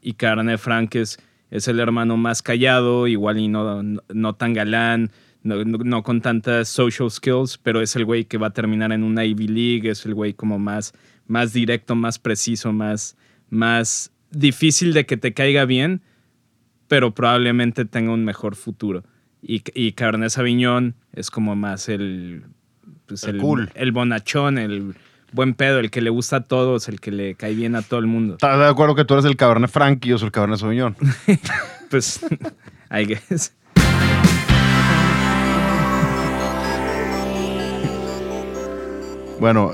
Y Cabernet Franc es es el hermano más callado, igual y no, no, no tan galán, no, no- con tantas social skills, pero es el güey que va a terminar en una Ivy League, es el güey como más, más directo, más preciso, más, más difícil de que te caiga bien, pero probablemente tenga un mejor futuro. Y, y Cabernet Sauvignon es como más el, pues El cool. el bonachón, el buen pedo, el que le gusta a todos, el que le cae bien a todo el mundo. ¿Estás de acuerdo que tú eres el Cabernet Franc y yo soy el Cabernet Sauvignon? Pues, I guess. Bueno,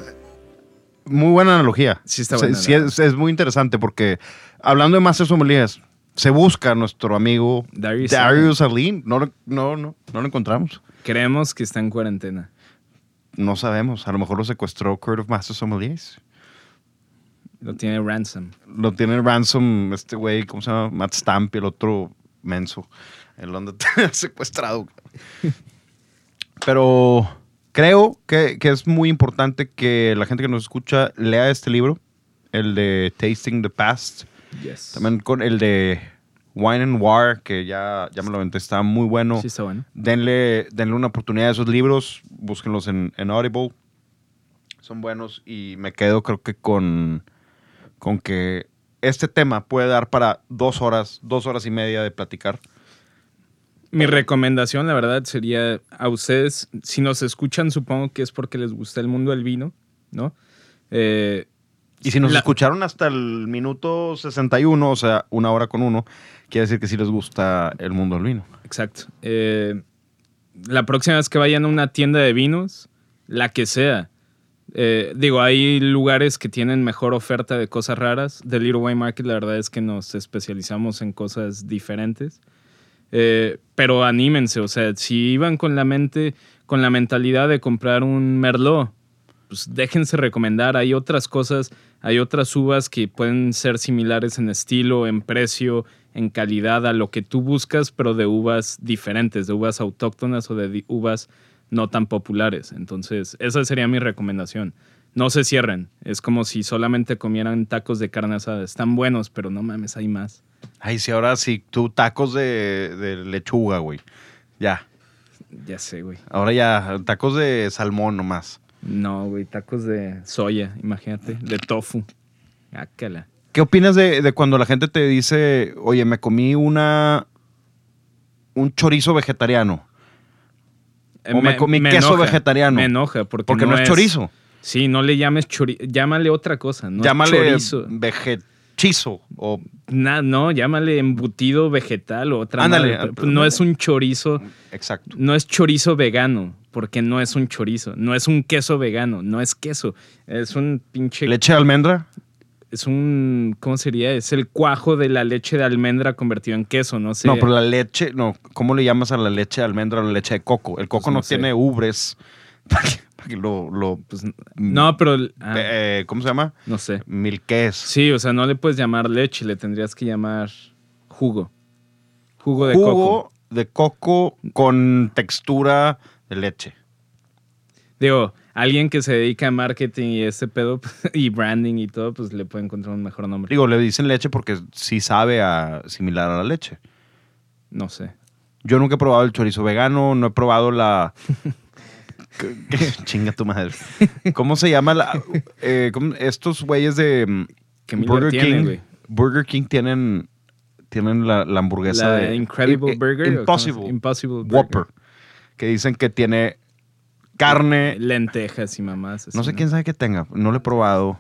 muy buena analogía. Sí está buena, sí es, es muy interesante porque hablando de Masters Sommeliers, se busca a nuestro amigo Darius Darius Arlene. No, no, no, no lo encontramos. Creemos que está en cuarentena. No sabemos. A lo mejor lo secuestró Court of Masters Sommeliers. Lo tiene ransom. Lo tiene ransom este güey, ¿cómo se llama? Matt Stamp y el otro menso. El donde secuestrado. Pero creo que, que es muy importante que la gente que nos escucha lea este libro, el de Tasting the Past. Yes. También con el de Wine and War, que ya, ya me lo aventé, está muy bueno. Sí, está bueno. Denle, denle una oportunidad a esos libros, búsquenlos en, en Audible. Son buenos y me quedo creo que con, con que este tema puede dar para dos horas, dos horas y media de platicar. Mi recomendación, la verdad, sería a ustedes, si nos escuchan, supongo que es porque les gusta el mundo del vino, ¿no? Eh, Y si nos La- escucharon hasta el minuto 61, o sea, una hora con uno, quiere decir que sí les gusta el mundo del vino. Exacto. Eh, la próxima vez que vayan a una tienda de vinos, la que sea. eh, digo, hay lugares que tienen mejor oferta de cosas raras. The Little Wine Market, la verdad es que nos especializamos en cosas diferentes. Eh, pero anímense, o sea, si iban con la mente, con la mentalidad de comprar un Merlot, pues déjense recomendar. Hay otras cosas, hay otras uvas que pueden ser similares en estilo, en precio, en calidad a lo que tú buscas, pero de uvas diferentes, de uvas autóctonas o de uvas no tan populares. Entonces, esa sería mi recomendación. No se cierren. Es como si solamente comieran tacos de carne asada. Están buenos, pero no mames, hay más. Ay, sí, ahora sí, tú tacos de, de lechuga, güey. Ya. Ya sé, güey. Ahora ya, tacos de salmón nomás. No, güey, tacos de soya, imagínate, de tofu. Ácala. ¿Qué opinas de, de cuando la gente te dice, oye, me comí una. un chorizo vegetariano? O me comí queso vegetariano. Me enoja porque, Porque no, es chorizo. Sí, no le llames chorizo. Llámale otra cosa. No es Llámale chorizo. Vegechizo. O no, llámale embutido vegetal o otra Ándale, madre, ah, pero No es un chorizo. exacto. No es chorizo vegano. Porque no es un chorizo. No es un queso vegano. No es queso. Es un pinche. Leche de almendra. Es un. ¿Cómo sería? Es el cuajo de la leche de almendra convertido en queso. No sé. No, pero la leche, no, ¿cómo le llamas a la leche de almendra o la leche de coco? El coco Pues no no, sé. tiene ubres. Lo, lo Pues, no, pero. ah, eh, ¿cómo se llama? no sé. Milqués. Sí, o sea, no le puedes llamar leche, le tendrías que llamar jugo. Jugo de Jugo coco. de coco con textura de leche. Digo, alguien que se dedica a marketing y ese pedo y branding y todo, pues le puede encontrar un mejor nombre. Digo, le dicen leche porque sí sabe a similar a la leche. No sé. Yo nunca he probado el chorizo vegano, no he probado la... Chinga tu madre. ¿Cómo se llama la... eh, estos güeyes de mm, Que tiene, King? Burger King tienen, tienen la, la hamburguesa La de... Incredible Burger. ¿o cómo Impossible. Burger. Whopper. Que dicen que tiene carne... Lentejas y mamás. así, No sé quién sabe qué tenga. No lo he probado.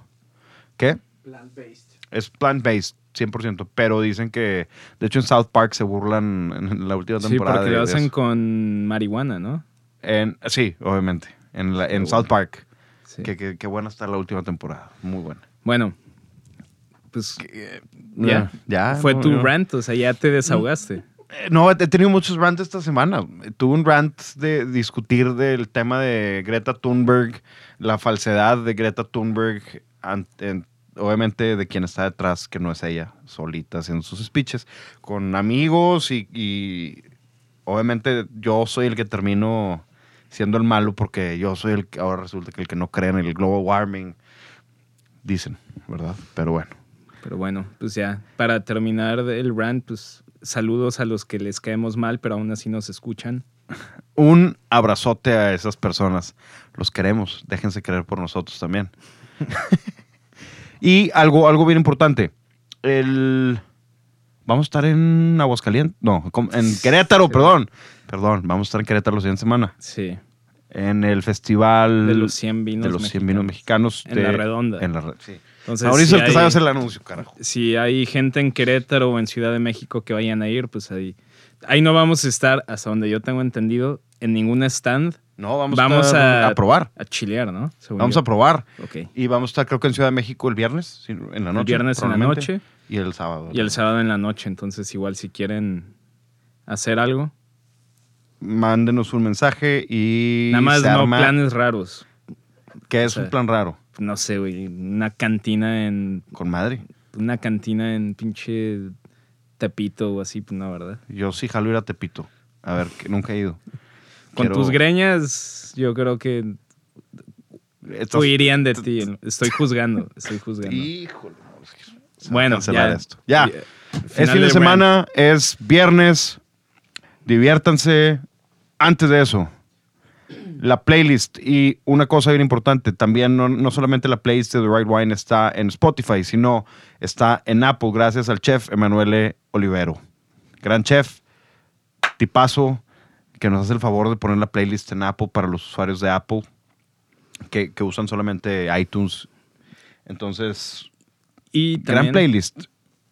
¿Qué? Plant-based. Es plant-based, 100%. Pero dicen que, de hecho, en South Park se burlan en la última Sí, temporada. porque de- lo hacen eso. con marihuana, ¿no? En- sí, obviamente. En, la- en South. Park. Sí. Que, que- que buena está la última temporada. Muy buena. Bueno, pues ya. Ya. Fue no, tu no. rant, o sea, ya te desahogaste. Eh, No, he tenido muchos rants esta semana. Tuve un rant de discutir del tema de Greta Thunberg, la falsedad de Greta Thunberg, ante- obviamente de quien está detrás, que no es ella, solita haciendo sus speeches, con amigos y, y obviamente yo soy el que termino siendo el malo porque yo soy el que ahora resulta que el que no cree en el global warming, dicen, ¿verdad? Pero bueno. Pero bueno, pues ya, para terminar el rant, pues saludos a los que les caemos mal, pero aún así nos escuchan. Un abrazote a esas personas. Los queremos. Déjense querer por nosotros también. y algo, algo bien importante. El... Vamos a estar en Aguascalientes. No, en Querétaro, perdón. Perdón, vamos a estar en Querétaro la siguiente semana. Sí. En el festival De los 100 vinos de los 100 vinos mexicanos. En de- la redonda. En la re- sí. Entonces, Mauricio, si el que sabe hacer el anuncio, carajo. si hay gente en Querétaro o en Ciudad de México que vayan a ir, pues ahí. Ahí no vamos a estar, hasta donde yo tengo entendido, en ningún stand. No, vamos, Vamos a, a- a probar. A chilear, ¿no? Según Vamos yo. a probar. Y vamos a estar, creo que en Ciudad de México el viernes, en la noche. El viernes en la noche Y el sábado. y el sábado en la noche. Entonces, igual si quieren hacer algo, Mándenos un mensaje y. nada más se no arma- planes raros. Que es o sea, un plan raro. No sé, güey. Una cantina en. Con madre. Una cantina en pinche Tepito o así, pues no, ¿verdad? Yo sí jalo ir a Tepito. A ver, que nunca he ido. Con Quiero- tus greñas, yo creo que Estás- huirían de ti. Estoy juzgando, estoy juzgando. Híjole. bueno, ya. esto. Ya. Es fin de rant. semana, es viernes. Diviértanse. Antes de eso, la playlist. Y una cosa bien importante, también no, no solamente la playlist de The Right Wine está en Spotify, sino está en Apple, gracias al chef Emanuele Olivero. Gran chef, tipazo, que nos hace el favor de poner la playlist en Apple para los usuarios de Apple que, que usan solamente iTunes. Entonces, Y gran playlist.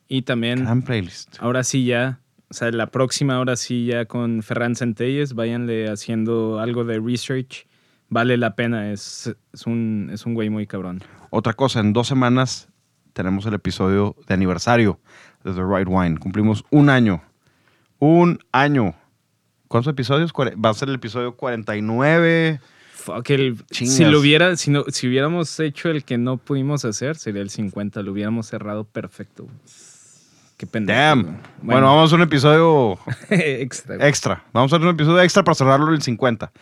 y también Gran playlist. ahora sí ya, o sea, la próxima ahora sí ya con Ferran Centelles, váyanle haciendo algo de research. Vale la pena, es, es, un, es un güey muy cabrón. Otra cosa, en dos semanas tenemos el episodio de aniversario de The Right Wine. Cumplimos un año. Un año. ¿Cuántos episodios? Va a ser el episodio 49. Fuck, el, si lo hubiera, si, no, si hubiéramos hecho el que no pudimos hacer, sería el 50, lo hubiéramos cerrado perfecto. Qué pendejo. Damn. güey. Bueno, vamos a hacer un episodio extra. extra. Vamos a hacer un episodio extra para cerrarlo el 50.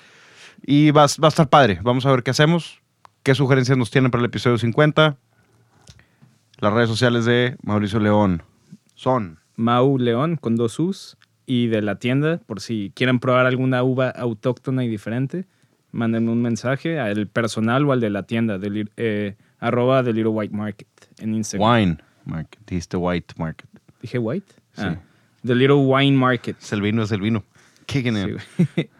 Y va, va a estar padre. Vamos a ver qué hacemos. ¿Qué sugerencias nos tienen para el episodio 50? Las redes sociales de Mauricio León son. Mau León con dos U's y de la tienda, por si quieren probar alguna uva autóctona y diferente, manden un mensaje al personal o al de la tienda, del, eh, arroba The Little White Market en Instagram. Wine Market. Dijiste White Market. ¿Dije white? Sí. Ah, The Little Wine Market. Es el vino, es el vino. Qué genial. Sí.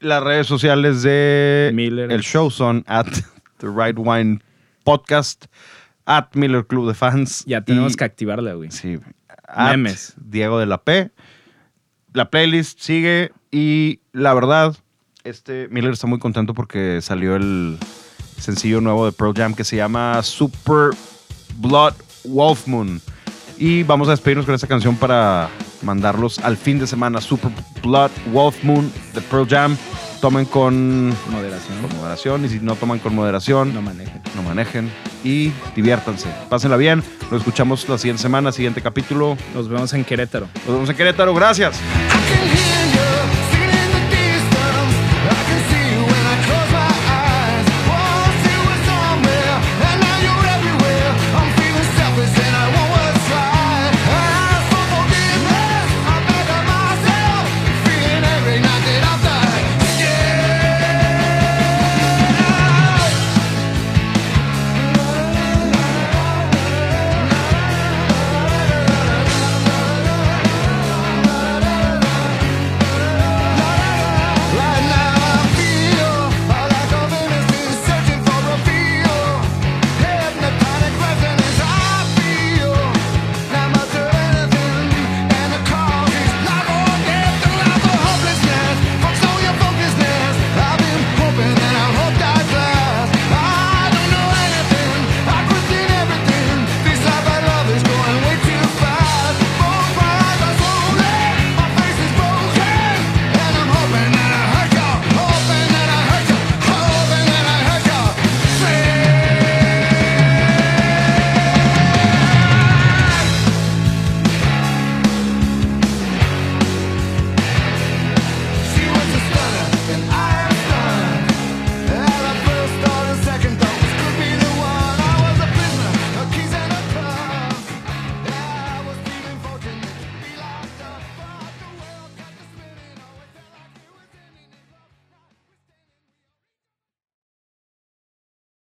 Las redes sociales de Miller. el show son at The Right Wine Podcast, at Miller Club de Fans. ya tenemos y- que activarla, güey. Sí. at Memes. Diego de la P. La playlist sigue y la verdad, este Miller está muy contento porque salió el sencillo nuevo de Pearl Jam que se llama Super Blood Wolf Moon. Y vamos a despedirnos con esta canción para mandarlos al fin de semana. Super Blood Wolf Moon de Pearl Jam. Tomen con, Moderación. con moderación y si no toman con moderación, No manejen. no manejen y diviértanse. Pásenla bien. Nos escuchamos la siguiente semana, siguiente capítulo. Nos vemos en Querétaro. Nos vemos en Querétaro. Gracias.